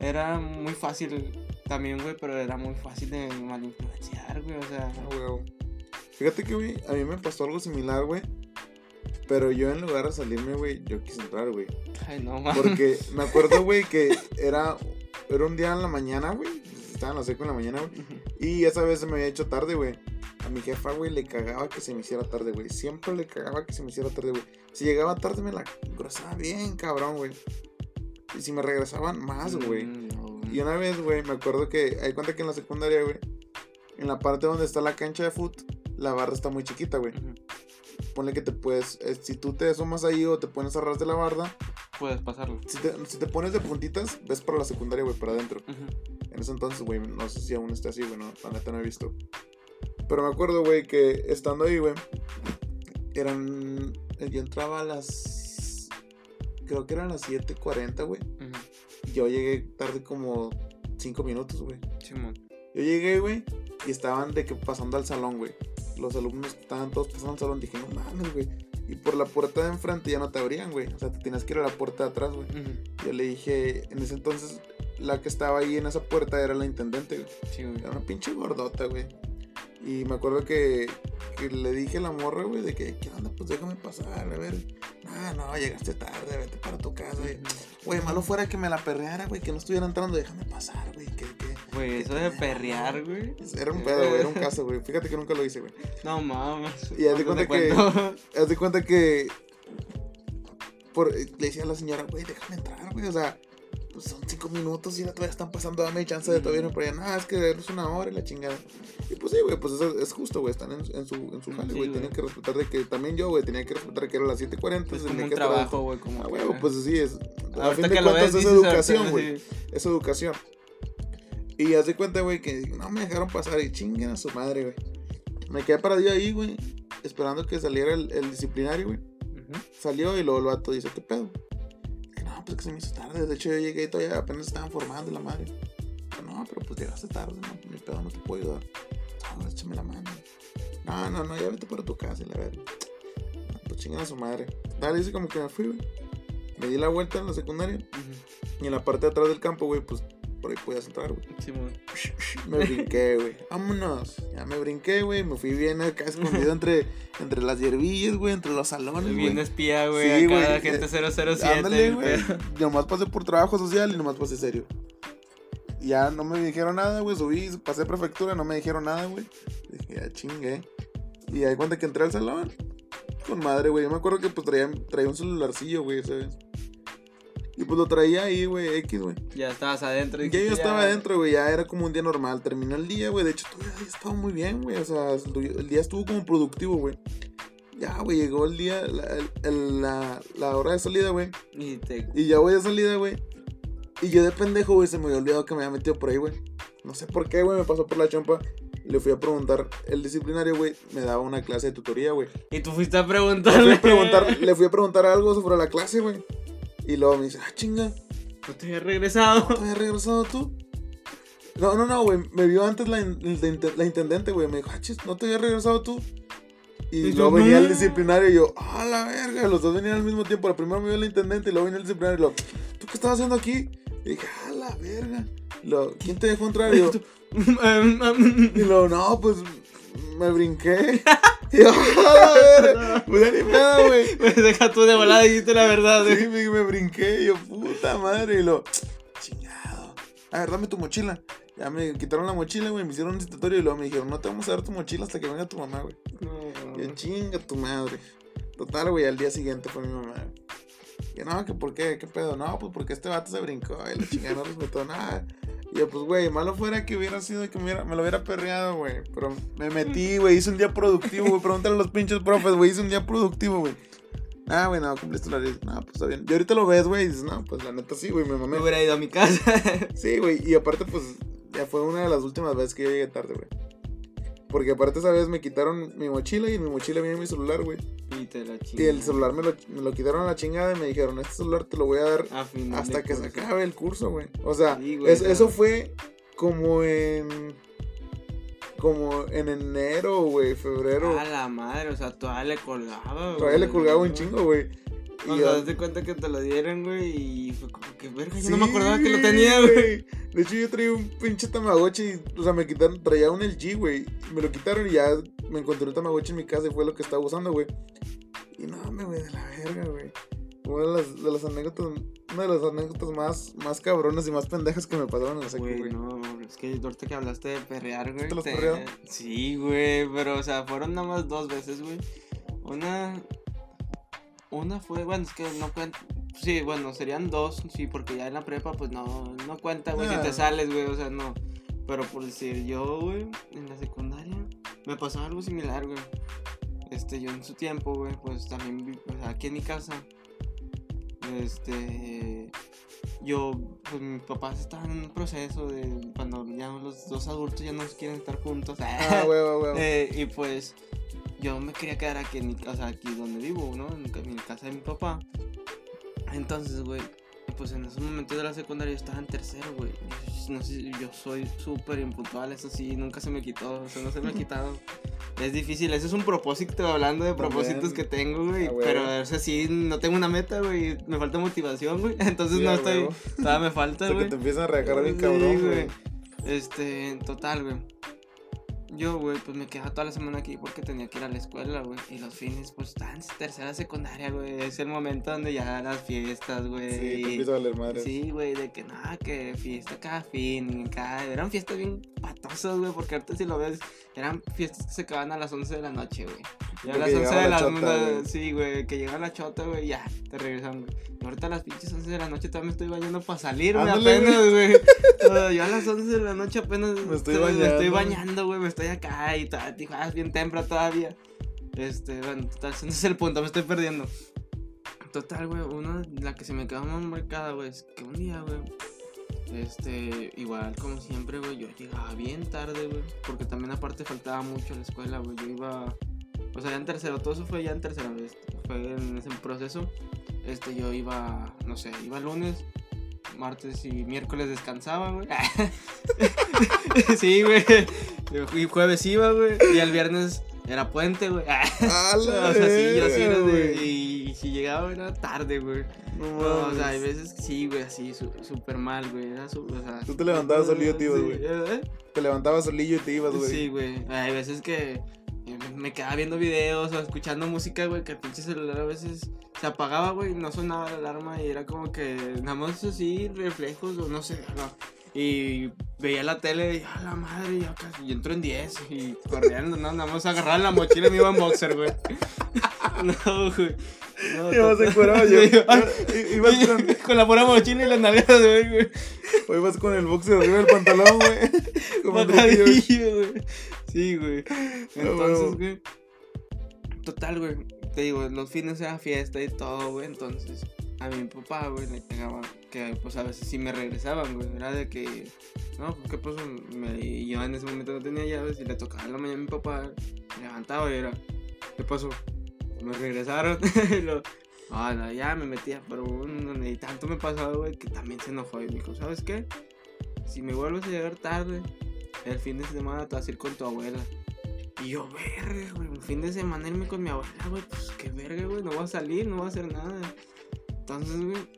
[SPEAKER 2] era muy fácil también, güey, pero era muy fácil de mal influenciar, güey, o sea,
[SPEAKER 1] Ah, huevo. Fíjate que, güey, a mí me pasó algo similar, güey. Pero yo en lugar de salirme, güey, yo quise entrar, güey.
[SPEAKER 2] ay, no, mames.
[SPEAKER 1] Porque me acuerdo, güey, que era, era un día en la mañana, güey. Estaba en la seco en la mañana, güey. Y esa vez se me había hecho tarde, güey. A mi jefa, güey, le cagaba que se me hiciera tarde, güey. Siempre le cagaba que se me hiciera tarde, güey. Si llegaba tarde me la grosaba bien, cabrón, güey. Y si me regresaban, más, güey.
[SPEAKER 2] Mm, no,
[SPEAKER 1] Y una vez, güey, me acuerdo que hay cuenta que en la secundaria, güey, en la parte donde está la cancha de foot, la barra está muy chiquita, güey.
[SPEAKER 2] Ujú.
[SPEAKER 1] Ponle que te puedes, eh, si tú te asomas ahí o te pones a ras de la barda,
[SPEAKER 2] Puedes pasarlo.
[SPEAKER 1] si te, si te pones de puntitas, ves para la secundaria, güey, para adentro. En ese entonces, güey, no sé si aún está así, güey, no, la neta no he visto. Pero me acuerdo, güey, que estando ahí, güey, eran, yo entraba a las, creo que eran las 7.40, güey.
[SPEAKER 2] Ujú.
[SPEAKER 1] Yo llegué tarde como 5 minutos, güey.
[SPEAKER 2] Simón.
[SPEAKER 1] Yo llegué, güey, y estaban de que pasando al salón, güey. Los alumnos estaban todos pasando al salón. Dije, no mames, güey. Y por la puerta de enfrente ya no te abrían, güey. O sea, te tenías que ir a la puerta de atrás, güey.
[SPEAKER 2] Ujú.
[SPEAKER 1] Yo le dije, en ese entonces, la que estaba ahí en esa puerta era la intendente, güey.
[SPEAKER 2] Sí, güey.
[SPEAKER 1] Era una pinche gordota, güey. Y me acuerdo que, que le dije a la morra, güey, de que, ¿qué onda? Pues déjame pasar, a ver. No, no, llegaste tarde, vete para tu casa, güey. Malo fuera que me la perreara, güey, que no estuviera entrando, déjame pasar, güey. Que, que...
[SPEAKER 2] Güey, eso de perrear, güey.
[SPEAKER 1] Era un pedo, güey, era un caso, güey. Fíjate que nunca lo hice, güey.
[SPEAKER 2] No mames.
[SPEAKER 1] Y haz de
[SPEAKER 2] ¿Cuándo te
[SPEAKER 1] cuenta que-? Haz de cuenta que. Por, le decía a la señora, güey, déjame entrar, güey. O sea, pues son cinco minutos y ya todavía están pasando, dame chance de todavía irme por allá. Nada, es que es una hora y la chingada. Y pues sí, güey, pues eso es justo, güey. Están en, en su, en su jale,
[SPEAKER 2] sí,
[SPEAKER 1] güey.
[SPEAKER 2] güey.
[SPEAKER 1] Tienen que respetar de que también yo, güey, tenía que respetar que era las 7:40.
[SPEAKER 2] Pues como un
[SPEAKER 1] que
[SPEAKER 2] trabajo, güey.
[SPEAKER 1] Ah, güey, pues sí, es. A fin de cuentas es
[SPEAKER 2] dices,
[SPEAKER 1] educación, güey.
[SPEAKER 2] sí.
[SPEAKER 1] Es educación. Y de cuenta, güey, que no me dejaron pasar y chinguen a su madre, güey. Me quedé paradillo ahí, güey, esperando que saliera el, el disciplinario, güey.
[SPEAKER 2] Ujú.
[SPEAKER 1] Salió y luego el vato dice, ¿qué pedo? No, pues que se me hizo tarde. De hecho, yo llegué y todavía apenas estaban formando la madre. no, pero pues llegaste tarde, no, mi pedo no te puedo ayudar. No, échame la mano. No, no, no, ya vete para tu casa y la verga. No, pues chingan a su madre. Dale, dice como que me fui, güey. Me di la vuelta en la secundaria. Y en la parte de atrás del campo, güey, pues por ahí podías entrar, güey. Me brinqué, güey. Vámonos. Ya me brinqué, güey. Me fui bien acá escondido entre, entre las hierbillas, güey, entre los salones,
[SPEAKER 2] Bien
[SPEAKER 1] güey.
[SPEAKER 2] espía, güey.
[SPEAKER 1] Sí, güey.
[SPEAKER 2] gente 007.
[SPEAKER 1] Ándale,
[SPEAKER 2] el
[SPEAKER 1] güey. Nomás pasé por trabajo social y nomás pasé serio. Ya no me dijeron nada, güey. Subí, pasé prefectura, no me dijeron nada, güey. Dije, ya chingue. Y ahí cuando que entré al salón, con madre, güey. Yo me acuerdo que pues traía, traía un celularcillo, güey, ¿sabes? Y pues lo traía ahí, güey, X, güey.
[SPEAKER 2] Ya estabas adentro.
[SPEAKER 1] Ya yo estaba adentro, güey, ya era como un día normal. Terminó el día, güey. De hecho, todavía estaba muy bien, güey. O sea, el día estuvo como productivo, güey. Ya, güey, llegó el día, la, el- la, la hora de salida, güey.
[SPEAKER 2] Y te.
[SPEAKER 1] Y ya voy de salida, güey. Y yo de pendejo, güey, se me había olvidado que me había metido por ahí, güey. No sé por qué, güey, me pasó por la chompa. Le fui a preguntar, el disciplinario, güey, me daba una clase de tutoría, güey.
[SPEAKER 2] Y tú fuiste a
[SPEAKER 1] Le fui
[SPEAKER 2] preguntarle.
[SPEAKER 1] a preguntar, le fui a preguntar algo sobre la clase, güey. Y luego me dice, ah, chinga,
[SPEAKER 2] No te había regresado.
[SPEAKER 1] ¿no habías regresado tú? No, no, no, güey, me vio antes la, in- la inte- la intendente, güey. Me dijo, ah, chis, ¿no te habías regresado tú? Y,
[SPEAKER 2] Y
[SPEAKER 1] luego
[SPEAKER 2] yo,
[SPEAKER 1] venía el
[SPEAKER 2] "No".
[SPEAKER 1] disciplinario y yo, ah, la verga, los dos venían al mismo tiempo. La primera me vio la intendente y luego venía el disciplinario y lo, ¿tú qué estabas haciendo aquí? Y dije, ah, la verga. Y luego, ¿quién te dejó entrar? Y yo, y luego, no, pues me brinqué. Yo. Pues pedo, güey.
[SPEAKER 2] Pues deja tú de volada y dijiste la verdad,
[SPEAKER 1] Sí,
[SPEAKER 2] güey.
[SPEAKER 1] me, me brinqué y yo, puta madre. Y lo, chingado. A ver, dame tu mochila. Ya me quitaron la mochila, güey. Me hicieron un citatorio y luego me dijeron, no te vamos a dar tu mochila hasta que venga tu mamá, güey. Y yo, chinga tu madre. Total, güey, al día siguiente fue mi mamá. Y yo, no, que por qué, qué pedo. No, pues porque este vato se brincó y la chingada no respetó nada. Y yo, pues, güey, malo fuera que hubiera sido que me, hubiera- me lo hubiera perreado, güey. Pero me metí, güey, hice un día productivo, güey. Pregúntale a los pinches profes, güey, hice un día productivo, güey. Ah, güey, no, cumpliste la ley. No, pues está bien. Y ahorita lo ves, güey, y dices, no, pues la neta sí, güey, me mamé.
[SPEAKER 2] Me hubiera ido a mi casa.
[SPEAKER 1] Sí, güey, y aparte, pues, ya fue una de las últimas veces que yo llegué tarde, güey. Porque aparte esa vez me quitaron mi mochila y en mi mochila viene mi celular, güey.
[SPEAKER 2] Y te la
[SPEAKER 1] Y
[SPEAKER 2] chingas.
[SPEAKER 1] el celular me lo, me lo quitaron a la chingada y me dijeron, este celular te lo voy a dar
[SPEAKER 2] A
[SPEAKER 1] hasta que se acabe el curso, güey. O sea,
[SPEAKER 2] Sí, güey,
[SPEAKER 1] es-
[SPEAKER 2] claro.
[SPEAKER 1] eso fue como en... Como en enero, güey, febrero.
[SPEAKER 2] A la madre, o sea, todavía le colgaba, güey.
[SPEAKER 1] Todavía le colgaba un chingo, güey. Y
[SPEAKER 2] O
[SPEAKER 1] yo-
[SPEAKER 2] sea, de cuenta que te lo dieron, güey, y fue como que, verga, yo
[SPEAKER 1] Sí,
[SPEAKER 2] no me acordaba que lo tenía, güey.
[SPEAKER 1] De hecho, yo traía un pinche Tamagotchi. O sea, me quitaron, traía un LG, güey. Me lo quitaron y ya me encontré un Tamagotchi en mi casa y fue lo que estaba usando, güey. Y no, me, güey, de la verga, güey. Una de las, de las anécdotas, una de las anécdotas más, más cabronas y más pendejas que me pasaron en la secu,
[SPEAKER 2] Güey, no, es que ahorita que hablaste de perrear, güey.
[SPEAKER 1] te los
[SPEAKER 2] te-? Sí, güey, pero, o sea, fueron nada más dos veces, güey. Una. Una fue, bueno, es que no cuenta. Sí, bueno, serían dos, sí, porque ya en la prepa, pues no, no cuenta, güey, si te sales, güey, o sea, no. Pero por decir, yo, güey, en la secundaria, me pasó algo similar, güey. Este, yo en su tiempo, güey, pues también, vi- o sea, aquí en mi casa, este, yo, pues mis papás estaban en un proceso de cuando ya los dos adultos ya no quieren estar juntos.
[SPEAKER 1] Ah, güey, güey, güey.
[SPEAKER 2] Eh, y pues yo me quería quedar aquí en mi casa, aquí donde vivo, ¿no? En, mi casa de mi papá. Entonces, güey, pues en esos momentos de la secundaria yo estaba en tercero, güey. Yo- No sé, yo soy súper impuntual, eso sí, nunca se me quitó, o sea, no se me ha quitado. Es difícil, ese es un propósito, hablando de propósitos que tengo, güey. Pero ese sí, no tengo una meta, güey. Me falta motivación, güey. Entonces
[SPEAKER 1] Sí,
[SPEAKER 2] no estoy,
[SPEAKER 1] huevo.
[SPEAKER 2] todavía me falta, güey.
[SPEAKER 1] que te empiezan a regar bien
[SPEAKER 2] Sí,
[SPEAKER 1] cabrón, güey.
[SPEAKER 2] Este, en total, güey. Yo, güey, pues me quedaba toda la semana aquí porque tenía que ir a la escuela, güey. Y los fines, pues, estaban tercera secundaria, güey. Es el momento donde ya las fiestas, güey.
[SPEAKER 1] Sí, te a valer madre.
[SPEAKER 2] Sí, güey, de que nada, que fiesta cada fin, cada... Eran fiestas bien patosas, güey, porque ahorita si lo ves, eran fiestas que se acaban a las 11 de la noche, güey. Y a las 11
[SPEAKER 1] llegaba
[SPEAKER 2] de
[SPEAKER 1] la chota,
[SPEAKER 2] noche, sí, güey, que llega la chota, güey, ya, te regresan, güey. Ahorita a las pinches 11 de la noche me estoy bañando para salir, güey,
[SPEAKER 1] Ándale,
[SPEAKER 2] apenas, güey. Yo a las 11 de la noche apenas
[SPEAKER 1] Me estoy
[SPEAKER 2] estoy
[SPEAKER 1] bañando.
[SPEAKER 2] bañando, güey, me estoy acá y tal, es bien temprano todavía. Este, bueno, total, ese es el punto, me estoy perdiendo. Total, güey, una, la que se me quedó más marcada, güey, es que un día, güey, este, igual como siempre, güey, yo llegaba bien tarde, güey, porque también aparte faltaba mucho a la escuela, güey, yo iba, o sea, ya en tercero, todo eso fue ya en tercera vez, fue en ese proceso, este, yo iba, no sé, iba lunes, martes y miércoles descansaba, güey. sí, güey. Y jueves iba, güey. Y el viernes era puente, güey. O sea, sí, yo sí era de.
[SPEAKER 1] güey.
[SPEAKER 2] Y si llegaba era tarde, güey.
[SPEAKER 1] No
[SPEAKER 2] No, o sea, hay veces que sí, güey, así, súper mal, güey. Era su, o sea,
[SPEAKER 1] Tú te levantabas solillo y te ibas, güey.
[SPEAKER 2] ¿eh?
[SPEAKER 1] Te levantabas solillo y te ibas, güey.
[SPEAKER 2] Sí, güey. Hay veces que me quedaba viendo videos o escuchando música, güey, que el pinche celular a veces se apagaba, güey, y no sonaba la alarma y era como que nada más así, reflejos o no sé, no. Y veía la tele y a la madre, ya casi, y entro en 10 y corriendo, no, nada más agarraba la mochila y me iba en boxer, güey. no, güey. No,
[SPEAKER 1] Ibas encuerado, yo. Ibas con,
[SPEAKER 2] con la pura mochila y las nalgas, güey, güey.
[SPEAKER 1] o ibas con el boxer arriba del pantalón, güey. Como güey.
[SPEAKER 2] Sí, güey. Entonces, güey. Total, güey. Te digo, los fines era fiesta y todo, güey. Entonces, a mi papá, güey, le pegaba que, pues, a veces sí me regresaban, güey. Era de que, no, pues, ¿qué pasó? Me, y yo en ese momento no tenía llaves y le tocaba en la mañana a mi papá. Me levantaba y era, ¿qué pasó? Me regresaron. y lo, ah, no, ya me metía, pero un- y tanto me pasaba, güey, que también se enojó y me dijo, ¿sabes qué? Si me vuelves a llegar tarde, el fin de semana te vas a ir con tu abuela. Y yo, verga, güey, un fin de semana irme con mi abuela, güey, pues qué verga, güey, no voy a salir, no voy a hacer nada. Entonces, güey,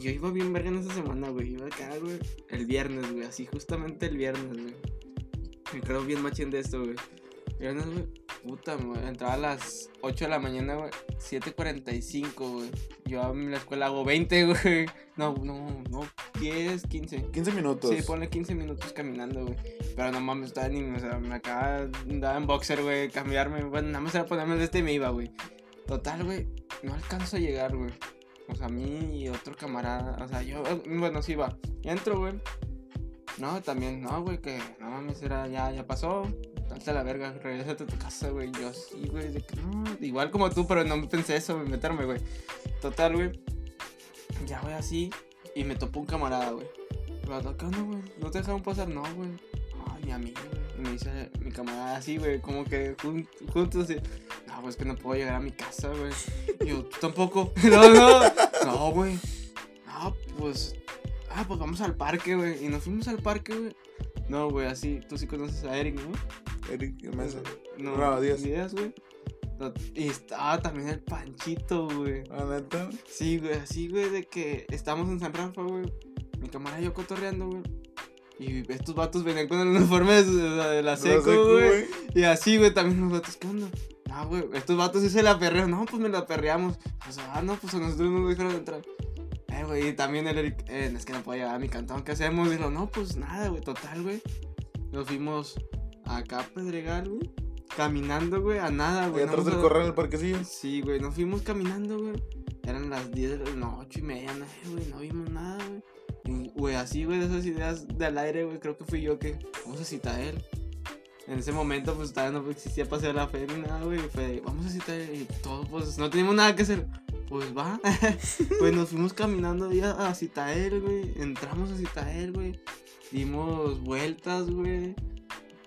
[SPEAKER 2] yo iba bien verga en esa semana, güey, iba acá, güey, el viernes, güey, así justamente el viernes, güey. Me creo bien machín de esto, güey. Viernes, güey, puta, güey, entraba a las 8 de la mañana, güey, 7.45, güey. Yo a la escuela hago 20, güey. No, no, no, 10, 15.
[SPEAKER 1] 15 minutos.
[SPEAKER 2] Sí, ponle 15 minutos caminando, güey. Pero no mames, estaba ni, o sea, me acaba andaba en boxer, güey, cambiarme. Bueno, nada más era ponerme el de este y me iba, güey. Total, güey, no alcanzo a llegar, güey. O sea, a mí y otro camarada, o sea, yo, bueno, sí va. Entro, güey. No, también, no, güey, que no mames, era, ya, ya pasó. Date a la verga, regrésate a tu casa, güey. Yo sí, güey, de que no, igual como tú, pero no pensé eso, meterme, güey. Total, güey. Ya, güey, así. Y me topó un camarada, güey. Me va ¿qué onda, güey? ¿No te dejaron pasar? No, güey. Ay, mi amigo, güey. Me dice mi camarada así, güey, como que jun- juntos. Y, no, pues que no puedo llegar a mi casa, güey. Yo, ¿tú tampoco? No, no. No, güey. No, pues. Ah, pues vamos al parque, güey. Y nos fuimos al parque, güey. No, güey, así. Tú sí conoces a Eric, ¿no?
[SPEAKER 1] Eric Mesa.
[SPEAKER 2] No,
[SPEAKER 1] No, Díaz.
[SPEAKER 2] Díaz, güey. No, Y estaba también el Panchito, güey.
[SPEAKER 1] Ah, neta.
[SPEAKER 2] Sí, güey, así, güey, de que estamos en San Rafa, güey. Mi camarada y yo cotorreando, güey. Y estos vatos venían con el uniforme de, la seco, güey. Y así, güey, también los vatos, ¿qué onda? No, güey, estos vatos sí se la perrean. No, pues me la perreamos. O sea, ah, no, pues a nosotros no nos dejaron entrar. Eh, güey, y también el Eric, eh, es que no puedo llegar a mi cantón, ¿qué hacemos? Dijo, no, pues nada, güey, total, güey. Nos fuimos acá a Pedregal, güey. Caminando, güey, a nada, güey.
[SPEAKER 1] atrás del
[SPEAKER 2] nos-
[SPEAKER 1] corral en el parquecillo.
[SPEAKER 2] Sí, güey, nos fuimos caminando, güey. Eran las 10 de la no, 8 y media, no, güey, no vimos nada, güey. Y, güey, así, güey, de esas ideas del aire, güey, creo que fui yo que vamos a citar él. En ese momento, pues todavía no existía paseo de la fe ni nada, güey. Fue, vamos a citar y todo, pues no teníamos nada que hacer. Pues va. pues nos fuimos caminando ahí a, Citael, güey. Entramos a Citael, güey. Dimos vueltas, güey.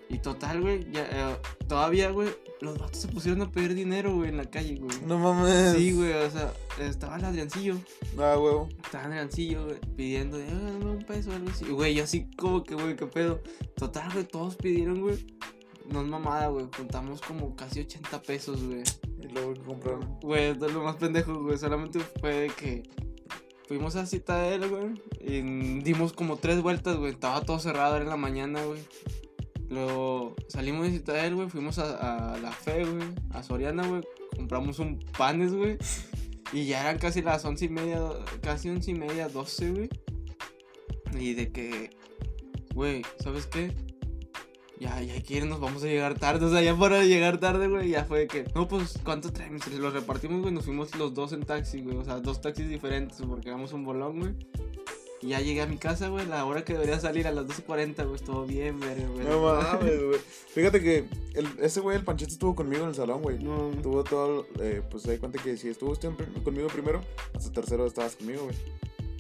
[SPEAKER 2] Y total, güey, ya, eh, todavía, güey, los vatos se pusieron a pedir dinero, güey, en la calle, güey.
[SPEAKER 1] No mames.
[SPEAKER 2] Sí, güey, o sea, estaba el Adriancillo.
[SPEAKER 1] Ah, huevo.
[SPEAKER 2] Estaba el Adriancillo, güey, pidiendo, "Oiga, dame un peso o algo así. Y, Güey, yo así como que, güey, qué pedo. Total, güey, todos pidieron, güey. No es mamada, güey, juntamos como casi 80 pesos, güey.
[SPEAKER 1] Y luego compraron.
[SPEAKER 2] Güey, es lo más pendejo, güey. Solamente fue de que fuimos a Citadel, güey. Y dimos como tres vueltas, güey. Estaba todo cerrado, en la mañana, güey. Luego salimos de Citadel, güey. Fuimos a, a la fe, güey. A Soriana, güey. Compramos un panes, güey. Y ya eran casi las once y media, casi once y media, doce, güey. Y de que, güey, ¿sabes qué? Ya, ya hay que irnos, vamos a llegar tarde. O sea, ya para llegar tarde, güey, ya fue de que, no, pues, ¿cuánto traemos? Y Los repartimos, güey, nos fuimos los dos en taxi, güey. O sea, dos taxis diferentes, porque éramos un bolón, güey. Y ya llegué a mi casa, güey, la hora que debería salir a las 12.40, güey, estuvo bien, güey.
[SPEAKER 1] No mames, güey. Fíjate que el, ese güey, el Panchito, estuvo conmigo en el salón, güey.
[SPEAKER 2] No,
[SPEAKER 1] Tuvo todo, eh, pues se da cuenta que si estuvo usted conmigo primero, hasta tercero estabas conmigo, güey.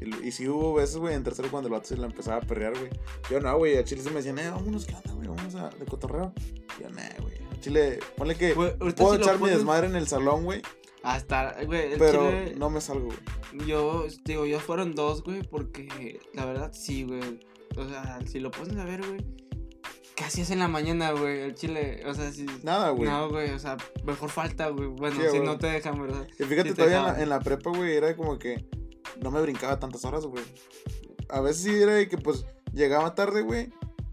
[SPEAKER 1] Y, y si hubo veces, güey, en tercero cuando el vato se la empezaba a perrear, güey. Yo no, güey, a Chile se me decían, eh, vámonos, ¿qué onda, güey? Vamos a, de cotorreo. Yo, no, güey. A Chile, ponle que
[SPEAKER 2] Güey, ahorita
[SPEAKER 1] puedo
[SPEAKER 2] si
[SPEAKER 1] echar mi desmadre en el salón, güey.
[SPEAKER 2] Hasta, güey, el
[SPEAKER 1] Pero
[SPEAKER 2] chile,
[SPEAKER 1] no me salgo, güey.
[SPEAKER 2] yo, digo, yo fueron dos, güey, porque la verdad sí, güey. O sea, si lo pones a ver, güey, casi es en la mañana, güey, el chile, o sea, si...
[SPEAKER 1] Nada, güey.
[SPEAKER 2] No, güey, o sea, mejor falta, güey. Bueno,
[SPEAKER 1] Sí,
[SPEAKER 2] si
[SPEAKER 1] güey.
[SPEAKER 2] no te dejan, ¿verdad?
[SPEAKER 1] Y fíjate,
[SPEAKER 2] Sí te
[SPEAKER 1] todavía en la, en la prepa, güey, era como que no me brincaba tantas horas, güey. A veces sí era de que, pues, llegaba tarde, güey.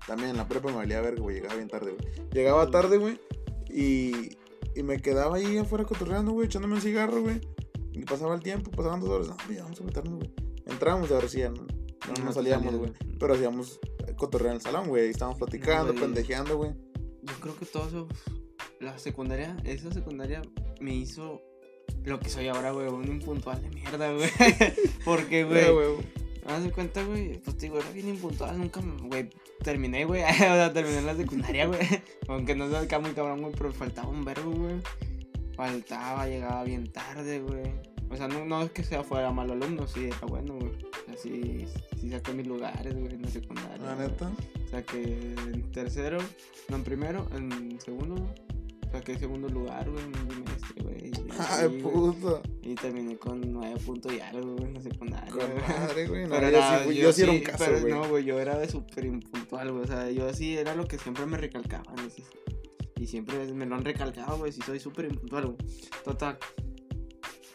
[SPEAKER 1] También en la prepa me valía verga, güey, llegaba bien tarde, güey. Llegaba tarde, güey, y, y me quedaba ahí afuera cotorreando, güey, echándome un cigarro, güey. Y pasaba el tiempo, pasaban dos horas. No, güey, ya vamos a meternos, güey. Entrábamos ahora sí ya no, no, salíamos, güey. Pero hacíamos eh, cotorreo en el salón, güey. Estábamos platicando, pendejeando, güey.
[SPEAKER 2] Yo creo que todo eso, la secundaria, esa secundaria me hizo lo que soy ahora, güey, un impuntual de mierda, güey. Porque, güey, haz de cuenta, güey, pues digo, era bien impuntual, nunca, güey, terminé, güey, o sea, terminé la secundaria, güey. Aunque no sea acá muy cabrón, güey, pero faltaba un verbo, güey. Faltaba, llegaba bien tarde, güey. O sea, no, no es que sea fuera malo alumno, sí, era bueno, güey. Así, sí saqué mis lugares, güey, en la secundaria.
[SPEAKER 1] La neta.
[SPEAKER 2] Saqué en tercero, no en primero, en segundo. Saqué segundo lugar, güey, en un bimestre, güey. y
[SPEAKER 1] Ay, puta.
[SPEAKER 2] Y terminé con nueve puntos y algo, güey, en la secundaria.
[SPEAKER 1] Madre, güey. No,
[SPEAKER 2] Pero
[SPEAKER 1] yo,
[SPEAKER 2] era-
[SPEAKER 1] sí, yo sí era un caso,
[SPEAKER 2] pero
[SPEAKER 1] güey.
[SPEAKER 2] No, güey, yo era de súper impuntual, güey. O sea, yo sí era lo que siempre me recalcaban. Y, sí- y siempre me lo han recalcado, güey. Si soy súper impuntual, güey. Total.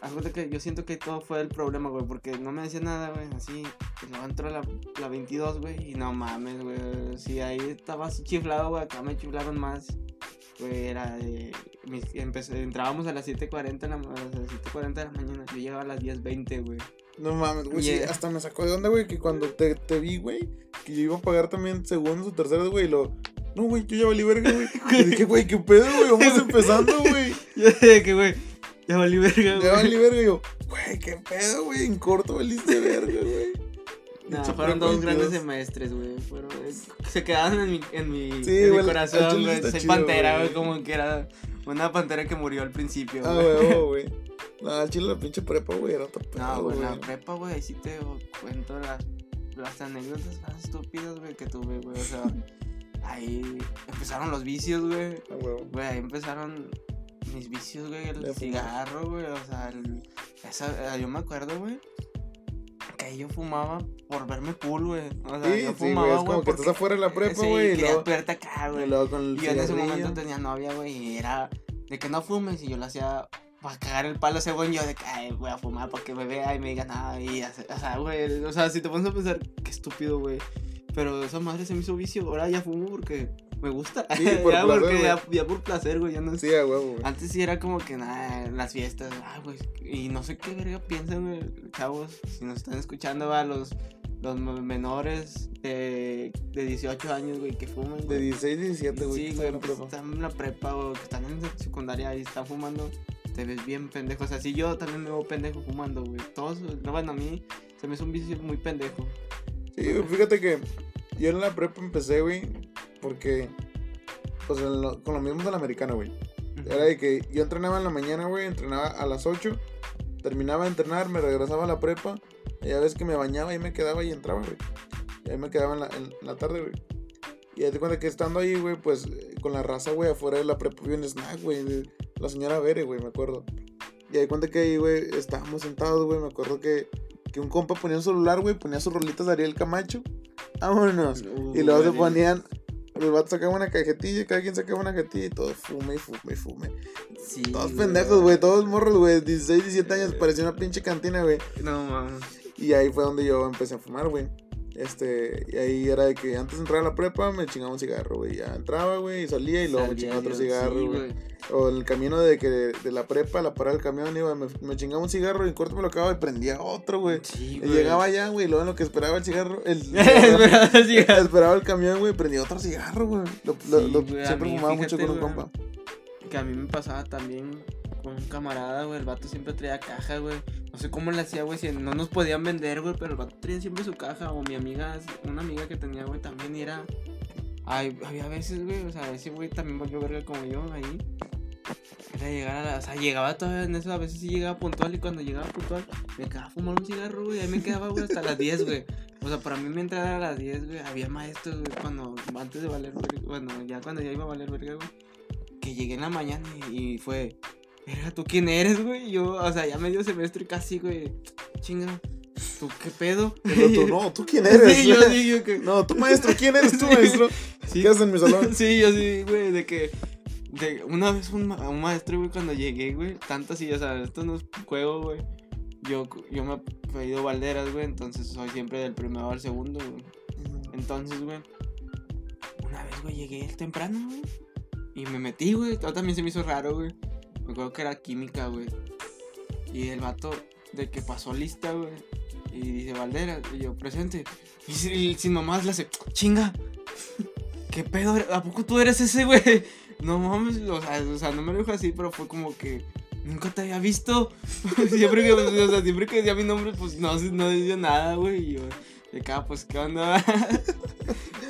[SPEAKER 2] Algo de que yo siento que todo fue el problema, güey. Porque no me decía nada, güey. Así. Y luego entró la, la 22, güey. Y no mames, güey. Si ahí estaba así chiflado, güey. Acá me chiflaron más. Era de. mis- empecé- entrábamos a las 7:40 de la, a las 7:40 de la mañana. Yo llegaba a las 10:20, güey.
[SPEAKER 1] No mames, güey. sí,
[SPEAKER 2] Yeah.
[SPEAKER 1] hasta me sacó de onda, güey, que cuando te, te vi, güey, que yo iba a pagar también segundos o terceros, güey, y lo. No, güey, yo ya valí verga, güey. Y dije, güey, qué pedo, güey, vamos empezando, güey.
[SPEAKER 2] Yo dije que, güey, ya valí verga,
[SPEAKER 1] Ya
[SPEAKER 2] güey.
[SPEAKER 1] valí verga, y yo, güey, qué pedo, güey, en corto valiste verga, güey.
[SPEAKER 2] No, fueron dos grandes
[SPEAKER 1] 22.
[SPEAKER 2] semestres, güey. Fueron, se quedaron en mi, en mi,
[SPEAKER 1] Sí,
[SPEAKER 2] en mi
[SPEAKER 1] güey, al
[SPEAKER 2] corazón, güey. Soy
[SPEAKER 1] chido,
[SPEAKER 2] pantera,
[SPEAKER 1] güey.
[SPEAKER 2] güey, como que era una pantera que murió al principio,
[SPEAKER 1] Ah,
[SPEAKER 2] güey.
[SPEAKER 1] güey, oh, güey. No, al chile la pinche prepa, güey, era pedo,
[SPEAKER 2] No, güey,
[SPEAKER 1] güey.
[SPEAKER 2] la prepa, güey, ahí sí te cuento las, las anécdotas más estúpidas, güey, que tuve, güey. O sea, ahí empezaron los vicios, güey.
[SPEAKER 1] Ah, güey.
[SPEAKER 2] Güey, ahí empezaron mis vicios, güey, el cigarro, güey, o sea, el- esa, yo me acuerdo, güey, que yo fumaba por verme cool, güey. O sea,
[SPEAKER 1] Sí,
[SPEAKER 2] yo
[SPEAKER 1] sí,
[SPEAKER 2] fumaba,
[SPEAKER 1] güey, es como que
[SPEAKER 2] porque-
[SPEAKER 1] estás afuera de la prepa,
[SPEAKER 2] sí,
[SPEAKER 1] güey, y
[SPEAKER 2] quería
[SPEAKER 1] luego,
[SPEAKER 2] acá,
[SPEAKER 1] y
[SPEAKER 2] güey.
[SPEAKER 1] luego con el
[SPEAKER 2] Y yo en ese momento tenía novia, güey, y era de que no fumes, y yo lo hacía para cagar el palo según yo, de que "Ay, voy a fumar para que me vea y me diga nada, y o sea, güey, o sea, si te pones a pensar, qué estúpido, güey. Pero esa madre se me hizo vicio, ahora ya fumo porque me gusta.
[SPEAKER 1] Sí, por
[SPEAKER 2] ya,
[SPEAKER 1] placer,
[SPEAKER 2] porque ya, ya por placer, güey, ya no
[SPEAKER 1] Sí, a huevo, güey.
[SPEAKER 2] antes sí era como que nada, las fiestas, ah, güey. Y no sé qué verga piensan, güey, chavos. Si nos están escuchando, va, los, los menores de, de 18 años, güey, que fuman.
[SPEAKER 1] De
[SPEAKER 2] güey.
[SPEAKER 1] 16, 17, güey.
[SPEAKER 2] Sí, güey,
[SPEAKER 1] en
[SPEAKER 2] pues, están en la prepa o que están en secundaria y están fumando. Te ves bien pendejo. O sea, sí, yo también me veo pendejo fumando, güey. Todos, no, bueno, a mí se me hizo un vicio muy pendejo.
[SPEAKER 1] Sí, fíjate que yo en la prepa empecé, güey, porque, pues, lo- con lo mismo del americano, güey. Era de que yo entrenaba en la mañana, güey, entrenaba a las 8, terminaba de entrenar, me regresaba a la prepa, y ya ves que me bañaba y me quedaba y entraba, güey. Y ahí me quedaba en la, en la tarde, güey. Y ahí te cuenta que estando ahí, güey, pues, eh, con la raza, güey, afuera de la prepa, vi un snack, güey, la señora Bere, güey, me acuerdo. Y ahí cuenta que ahí, güey, estábamos sentados, güey, me acuerdo que, que un compa ponía un celular, güey, ponía sus rolitas de Ariel Camacho. Vámonos. Y luego se ponían. Los vatos sacaban una cajetilla, cada quien sacaba una cajetilla y todos fume y fume y fume.
[SPEAKER 2] Sí,
[SPEAKER 1] Todos pendejos, güey, todos morros, güey, 16, 17 años, parecía una pinche cantina, güey.
[SPEAKER 2] No, mames.
[SPEAKER 1] Y ahí fue donde yo empecé a fumar, güey. Este, y ahí era de que antes de entrar a la prepa me chingaba un cigarro, güey. Ya entraba, güey, y salía y luego me chingaba otro cigarro,
[SPEAKER 2] sí,
[SPEAKER 1] güey. O en el camino de que de la prepa a la parada del camión, iba, me, me chingaba un cigarro y en corto me lo acababa y prendía otro, güey.
[SPEAKER 2] Sí,
[SPEAKER 1] Y
[SPEAKER 2] güey.
[SPEAKER 1] llegaba allá, güey, y luego en lo que esperaba el cigarro, el,
[SPEAKER 2] Esperaba el cigarro.
[SPEAKER 1] esperaba el camión, güey, prendía otro cigarro, güey. Lo, lo-
[SPEAKER 2] Sí,
[SPEAKER 1] lo-
[SPEAKER 2] güey, a
[SPEAKER 1] siempre
[SPEAKER 2] mí,
[SPEAKER 1] fumaba mucho con un compa.
[SPEAKER 2] Que a mí me pasaba también con un camarada, güey. El vato siempre traía caja, güey. No sé cómo le hacía, güey. Si no nos podían vender, güey. Pero el vato traía siempre su caja. O mi amiga, una amiga que tenía, güey, también era. Ay, había veces, güey. O sea, ese güey también volvió verga como yo ahí. Era llegar a la. O sea, llegaba todavía en eso. A veces sí llegaba puntual. Y cuando llegaba puntual, me quedaba a fumar un cigarro, güey. Ahí me quedaba, güey, hasta las 10, güey. O sea, para mí mi entrada a las 10, güey. Había maestros, güey, cuando. Antes de valer verga. Bueno, ya cuando ya iba a valer verga, güey que llegué en la mañana y fue, verga, ¿tú quién eres, güey? Y Yo, o sea, ya medio semestre casi, güey. Chinga, ¿tú qué pedo?
[SPEAKER 1] El otro, no, ¿tú quién eres?
[SPEAKER 2] Sí, yo sí, yo que.
[SPEAKER 1] No, tú maestro, ¿quién eres tú,
[SPEAKER 2] Sí.
[SPEAKER 1] maestro? ¿Qué haces en mi salón?
[SPEAKER 2] Sí, yo sí, güey, de que. De, una vez un, ma- un maestro, güey, cuando llegué, güey, tanto así, o sea, esto no es juego, güey. Yo, yo me he pedido balderas, güey, entonces soy siempre del primero al segundo, güey. Entonces, güey, una vez, güey, llegué temprano, güey. Y me metí, güey. Todo también se me hizo raro, güey. Me acuerdo que era química, güey. Y el vato de que pasó lista, güey. Y dice, Valdera, y yo, presente. Y, si- y sin mamás le hace, chinga. ¿Qué pedo? ¿A poco tú eres ese, güey? No mames, o sea, o sea, no me lo dijo así, pero fue como que nunca te había visto. siempre que, o sea, siempre que decía mi nombre, pues no, no decía nada, güey. Y yo, de acá, pues, ¿qué onda?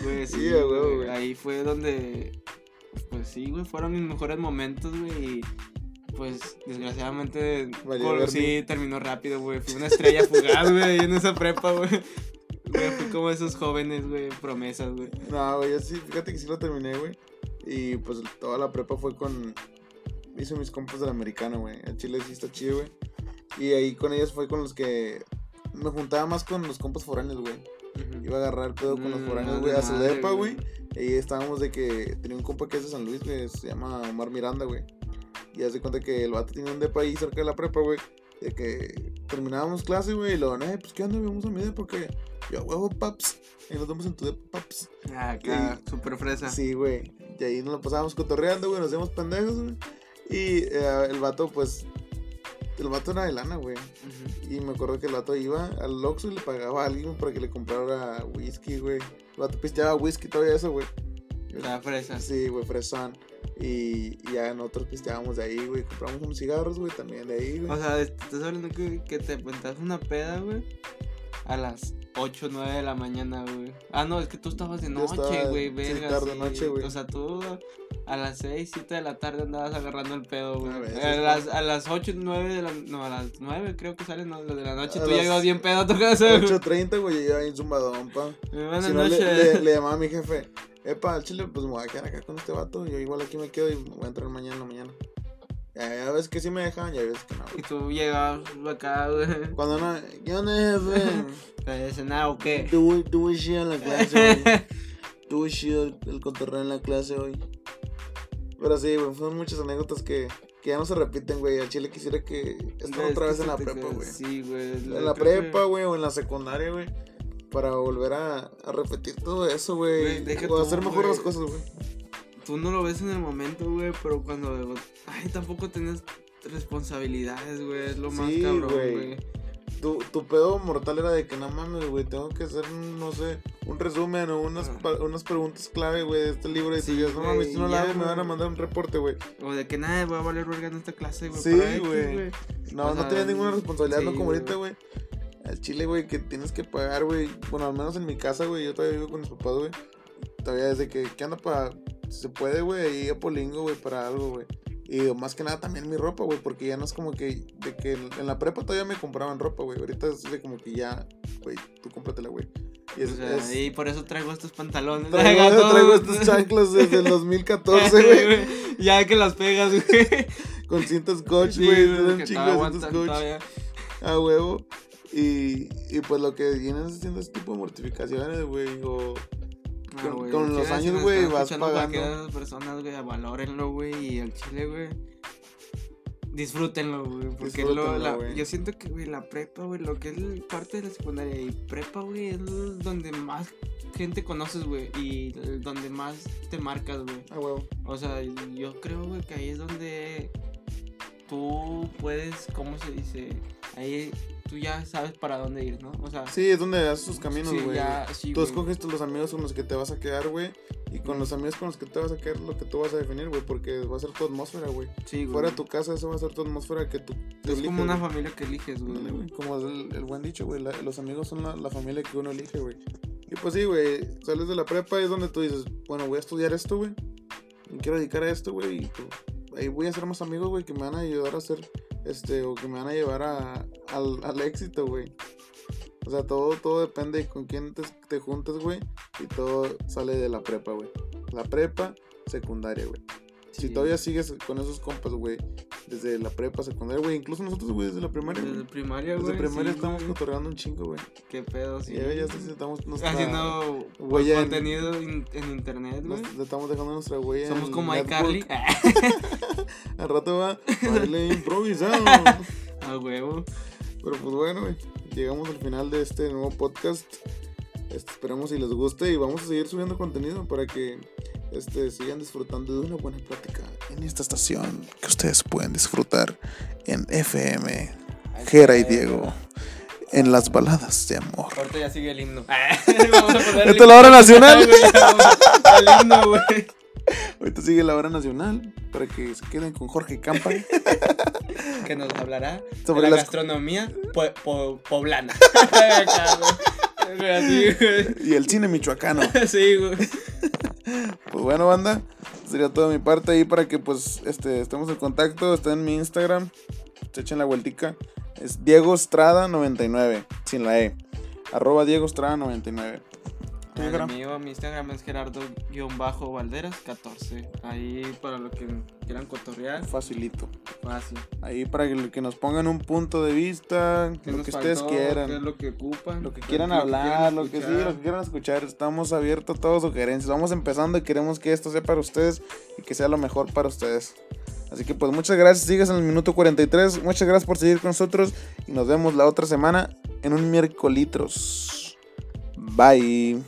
[SPEAKER 2] Pues sí, güey,
[SPEAKER 1] güey.
[SPEAKER 2] ahí fue donde, pues sí, güey, fueron mis mejores momentos, güey. Y pues, desgraciadamente,
[SPEAKER 1] verga.
[SPEAKER 2] sí, terminó rápido, güey. Fui una estrella fugaz, güey, en esa prepa, güey. Fui como esos jóvenes, güey, promesas, güey.
[SPEAKER 1] No, güey, yo sí, fíjate que sí lo terminé, güey. Y pues toda la prepa fue con. Hice mis compas del americano, güey. El chile sí está chido, güey. Y ahí con ellos fue con los que. Me juntaba más con los compas foráneos, güey. Iba a agarrar el pedo con los
[SPEAKER 2] Mm,
[SPEAKER 1] foráneos, güey, a su depa,
[SPEAKER 2] güey.
[SPEAKER 1] Y estábamos de que tenía un compa que es de San Luis, güey, se llama Omar Miranda, güey. Y hace cuenta que el vato tenía un depa ahí cerca de la prepa, güey. De que terminábamos clase, güey, y luego, eh, pues qué onda, vamos a mi depa, porque yo, huevo, paps. Y nos vemos en tu depa, paps.
[SPEAKER 2] Ah, acá, súper fresa.
[SPEAKER 1] Sí, güey. Y ahí nos lo pasábamos cotorreando, güey, nos hacíamos pendejos, güey. Y eh, el vato, pues, el vato era de lana, güey.
[SPEAKER 2] Ujú.
[SPEAKER 1] Y me acuerdo que el vato iba al Oxxo y le pagaba a alguien para que le comprara whisky, güey. El vato pisteaba whisky todavía eso, güey.
[SPEAKER 2] La fresa.
[SPEAKER 1] Sí, güey, fresón. Y, y ya nosotros pisteábamos de ahí, güey. Compramos unos cigarros, güey, también de ahí,
[SPEAKER 2] O
[SPEAKER 1] güey.
[SPEAKER 2] sea, te estás hablando que, que te aventas una peda, güey. A las 8 o 9 de la mañana, güey. Ah, no, es que tú estabas de noche, güey.
[SPEAKER 1] sí,
[SPEAKER 2] verga,
[SPEAKER 1] tarde, noche, güey.
[SPEAKER 2] O sea, tú a las 6, 7 de la tarde andabas agarrando el pedo, güey.
[SPEAKER 1] A
[SPEAKER 2] A las, a las 8, 9 de la No, a las 9 creo que salen no, de la noche.
[SPEAKER 1] A
[SPEAKER 2] tú ya ibas bien pedo a tu casa, güey.
[SPEAKER 1] 8.30, güey, yo iba ahí en zumbadón, pa.
[SPEAKER 2] Buenas
[SPEAKER 1] Si no, le,
[SPEAKER 2] noches.
[SPEAKER 1] le, le llamaba a mi jefe, epa, al chile, pues me voy a quedar acá con este vato. Yo igual aquí me quedo y voy a entrar mañana en la mañana. Ya, ves que sí me dejan, ya ves que no.
[SPEAKER 2] Y tú llegabas acá, güey.
[SPEAKER 1] Cuando no, ¿qué onda, jefe?
[SPEAKER 2] Ah, ¿o qué?
[SPEAKER 1] Tuve, tuve chido en la clase, güey. Tuve chido el, el cotorreo en la clase hoy. Pero sí, güey, fueron muchas anécdotas que, que ya no se repiten, güey. Al chile quisiera que estén
[SPEAKER 2] Es
[SPEAKER 1] otra vez en la prepa, güey.
[SPEAKER 2] Sí, güey.
[SPEAKER 1] En la prepa, güey, o en la secundaria, güey. Para volver a, a repetir todo eso, güey. O
[SPEAKER 2] tú,
[SPEAKER 1] hacer mejor
[SPEAKER 2] güey.
[SPEAKER 1] las cosas, güey.
[SPEAKER 2] tú no lo ves en el momento, güey, pero cuando. Ay, tampoco tienes responsabilidades, güey. Es lo más
[SPEAKER 1] Sí,
[SPEAKER 2] cabrón,
[SPEAKER 1] güey. Tu, tu pedo mortal era de que no mames, güey, tengo que hacer, no sé, un resumen o unas,
[SPEAKER 2] Ah.
[SPEAKER 1] pa- unas preguntas clave, güey, de este libro. Y
[SPEAKER 2] Sí,
[SPEAKER 1] tú no mames, si no lo
[SPEAKER 2] ya,
[SPEAKER 1] hago, me van a mandar un reporte, güey.
[SPEAKER 2] O de que nada, voy a valer verga en esta clase, güey.
[SPEAKER 1] Sí, güey. No,
[SPEAKER 2] O
[SPEAKER 1] no tenía ninguna responsabilidad,
[SPEAKER 2] sí,
[SPEAKER 1] no como ahorita, güey. Al chile, güey, que tienes que pagar, güey. Bueno, al menos en mi casa, güey, yo todavía vivo con mis papás, güey. Todavía desde que, ¿qué anda para, si se puede, güey, ahí a Polingo, güey, para algo, güey. Y más que nada también mi ropa, güey, porque ya no es como que, de que en la prepa todavía me compraban ropa, güey. Ahorita es de como que ya, güey, tú cómpratela, güey. Y es,
[SPEAKER 2] O sea,
[SPEAKER 1] es-
[SPEAKER 2] y por eso traigo estos pantalones.
[SPEAKER 1] traigo, traigo estos chanclas desde el 2014, güey.
[SPEAKER 2] ya que las pegas, güey.
[SPEAKER 1] Con cintas scotch,
[SPEAKER 2] Sí,
[SPEAKER 1] güey.
[SPEAKER 2] güey,
[SPEAKER 1] un chingo de cintas
[SPEAKER 2] todavía.
[SPEAKER 1] A huevo. Y, y pues lo que vienes haciendo es tipo de mortificaciones, güey. O
[SPEAKER 2] Ah,
[SPEAKER 1] Con- con los años, güey, vas pagando.
[SPEAKER 2] esas personas, güey, valórenlo, güey, y al chile, güey. Disfrútenlo, güey, porque lo,
[SPEAKER 1] Disfrútenlo,
[SPEAKER 2] la-
[SPEAKER 1] güey.
[SPEAKER 2] yo siento que, güey, la prepa, güey, lo que es parte de la secundaria y prepa, güey, es donde más gente conoces, güey, y donde más te marcas, güey.
[SPEAKER 1] a huevo.
[SPEAKER 2] O sea, yo creo, güey, que ahí es donde tú puedes, ¿cómo se dice? Ahí tú ya sabes para dónde ir, ¿no? O sea,
[SPEAKER 1] Sí, es donde das tus caminos,
[SPEAKER 2] sí,
[SPEAKER 1] güey.
[SPEAKER 2] ya, sí,
[SPEAKER 1] Tú escoges tú los amigos con los que te vas a quedar, güey. Y con los amigos con los que te vas a quedar, lo que tú vas a definir, güey. Porque va a ser tu atmósfera, güey.
[SPEAKER 2] Sí, güey.
[SPEAKER 1] Fuera de tu casa, eso va a ser tu atmósfera que tú te
[SPEAKER 2] Es
[SPEAKER 1] eliges,
[SPEAKER 2] como una familia que eliges, güey.
[SPEAKER 1] Como es el, el buen dicho, güey. los amigos son la, la familia que uno elige, güey. Y pues sí, güey. Sales de la prepa y es donde tú dices, bueno, voy a estudiar esto, güey. Quiero dedicar a esto, güey. Y pues, ahí voy a hacer más amigos, güey, que me van a ayudar a hacer, este, o que me van a llevar a, al, al éxito, güey. O sea, todo, todo depende de con quién te, te juntes, güey. Y todo sale de la prepa, güey. La prepa, secundaria, güey. Si todavía sigues con esos compas, güey, desde la prepa, secundaria, güey. Incluso nosotros, güey, desde la primaria.
[SPEAKER 2] Desde
[SPEAKER 1] güey.
[SPEAKER 2] primaria,
[SPEAKER 1] Desde
[SPEAKER 2] güey.
[SPEAKER 1] primaria
[SPEAKER 2] sí,
[SPEAKER 1] estamos cotorreando un chingo, güey.
[SPEAKER 2] Qué pedo, sí.
[SPEAKER 1] Y ya, estamos nuestra
[SPEAKER 2] Haciendo
[SPEAKER 1] huella en-
[SPEAKER 2] contenido in- en internet, güey.
[SPEAKER 1] Estamos dejando nuestra huella.
[SPEAKER 2] Somos
[SPEAKER 1] en
[SPEAKER 2] como iCarly.
[SPEAKER 1] Al rato va baile improvisado.
[SPEAKER 2] A huevo.
[SPEAKER 1] Pero pues bueno, güey, llegamos al final de este nuevo podcast. Este, esperamos si les guste y vamos a seguir subiendo contenido para que este, sigan disfrutando de una buena plática en esta estación que ustedes pueden disfrutar en FM Jera y Diego en las baladas de amor.
[SPEAKER 2] Ahorita ya sigue el himno. Vamos a poner
[SPEAKER 1] ¿Esta es la hora nacional?
[SPEAKER 2] El himno, güey.
[SPEAKER 1] Ahorita sigue la hora nacional para que se queden con Jorge Campa.
[SPEAKER 2] Que nos hablará
[SPEAKER 1] Sobre
[SPEAKER 2] de la
[SPEAKER 1] las-
[SPEAKER 2] gastronomía po- po- poblana.
[SPEAKER 1] Y el cine michoacano.
[SPEAKER 2] Sí, güey.
[SPEAKER 1] Pues bueno, banda, sería toda mi parte ahí para que pues este estemos en contacto. Está en mi Instagram. Se echen la vueltica. Es Diego Estrada 99, sin la E. Arroba Diego Estrada 99. ¿Tú,
[SPEAKER 2] El
[SPEAKER 1] Jera?
[SPEAKER 2] mío, mi Instagram es Gerardo-Valderas 14. Ahí para lo que quieran cotorrear,
[SPEAKER 1] Facilito.
[SPEAKER 2] fácil.
[SPEAKER 1] Ahí para que, que nos pongan un punto de vista,
[SPEAKER 2] ¿Qué
[SPEAKER 1] lo que ustedes
[SPEAKER 2] faltó?
[SPEAKER 1] quieran.
[SPEAKER 2] ¿Qué es lo que ocupan?
[SPEAKER 1] Lo que
[SPEAKER 2] ¿Qué-
[SPEAKER 1] quieran
[SPEAKER 2] qué
[SPEAKER 1] hablar, lo que sí, lo que quieran escuchar. Estamos abiertos a todas sugerencias. Vamos empezando y queremos que esto sea para ustedes y que sea lo mejor para ustedes. Así que pues muchas gracias, sigues en el minuto 43. Muchas gracias por seguir con nosotros y nos vemos la otra semana en un miércoles. Bye.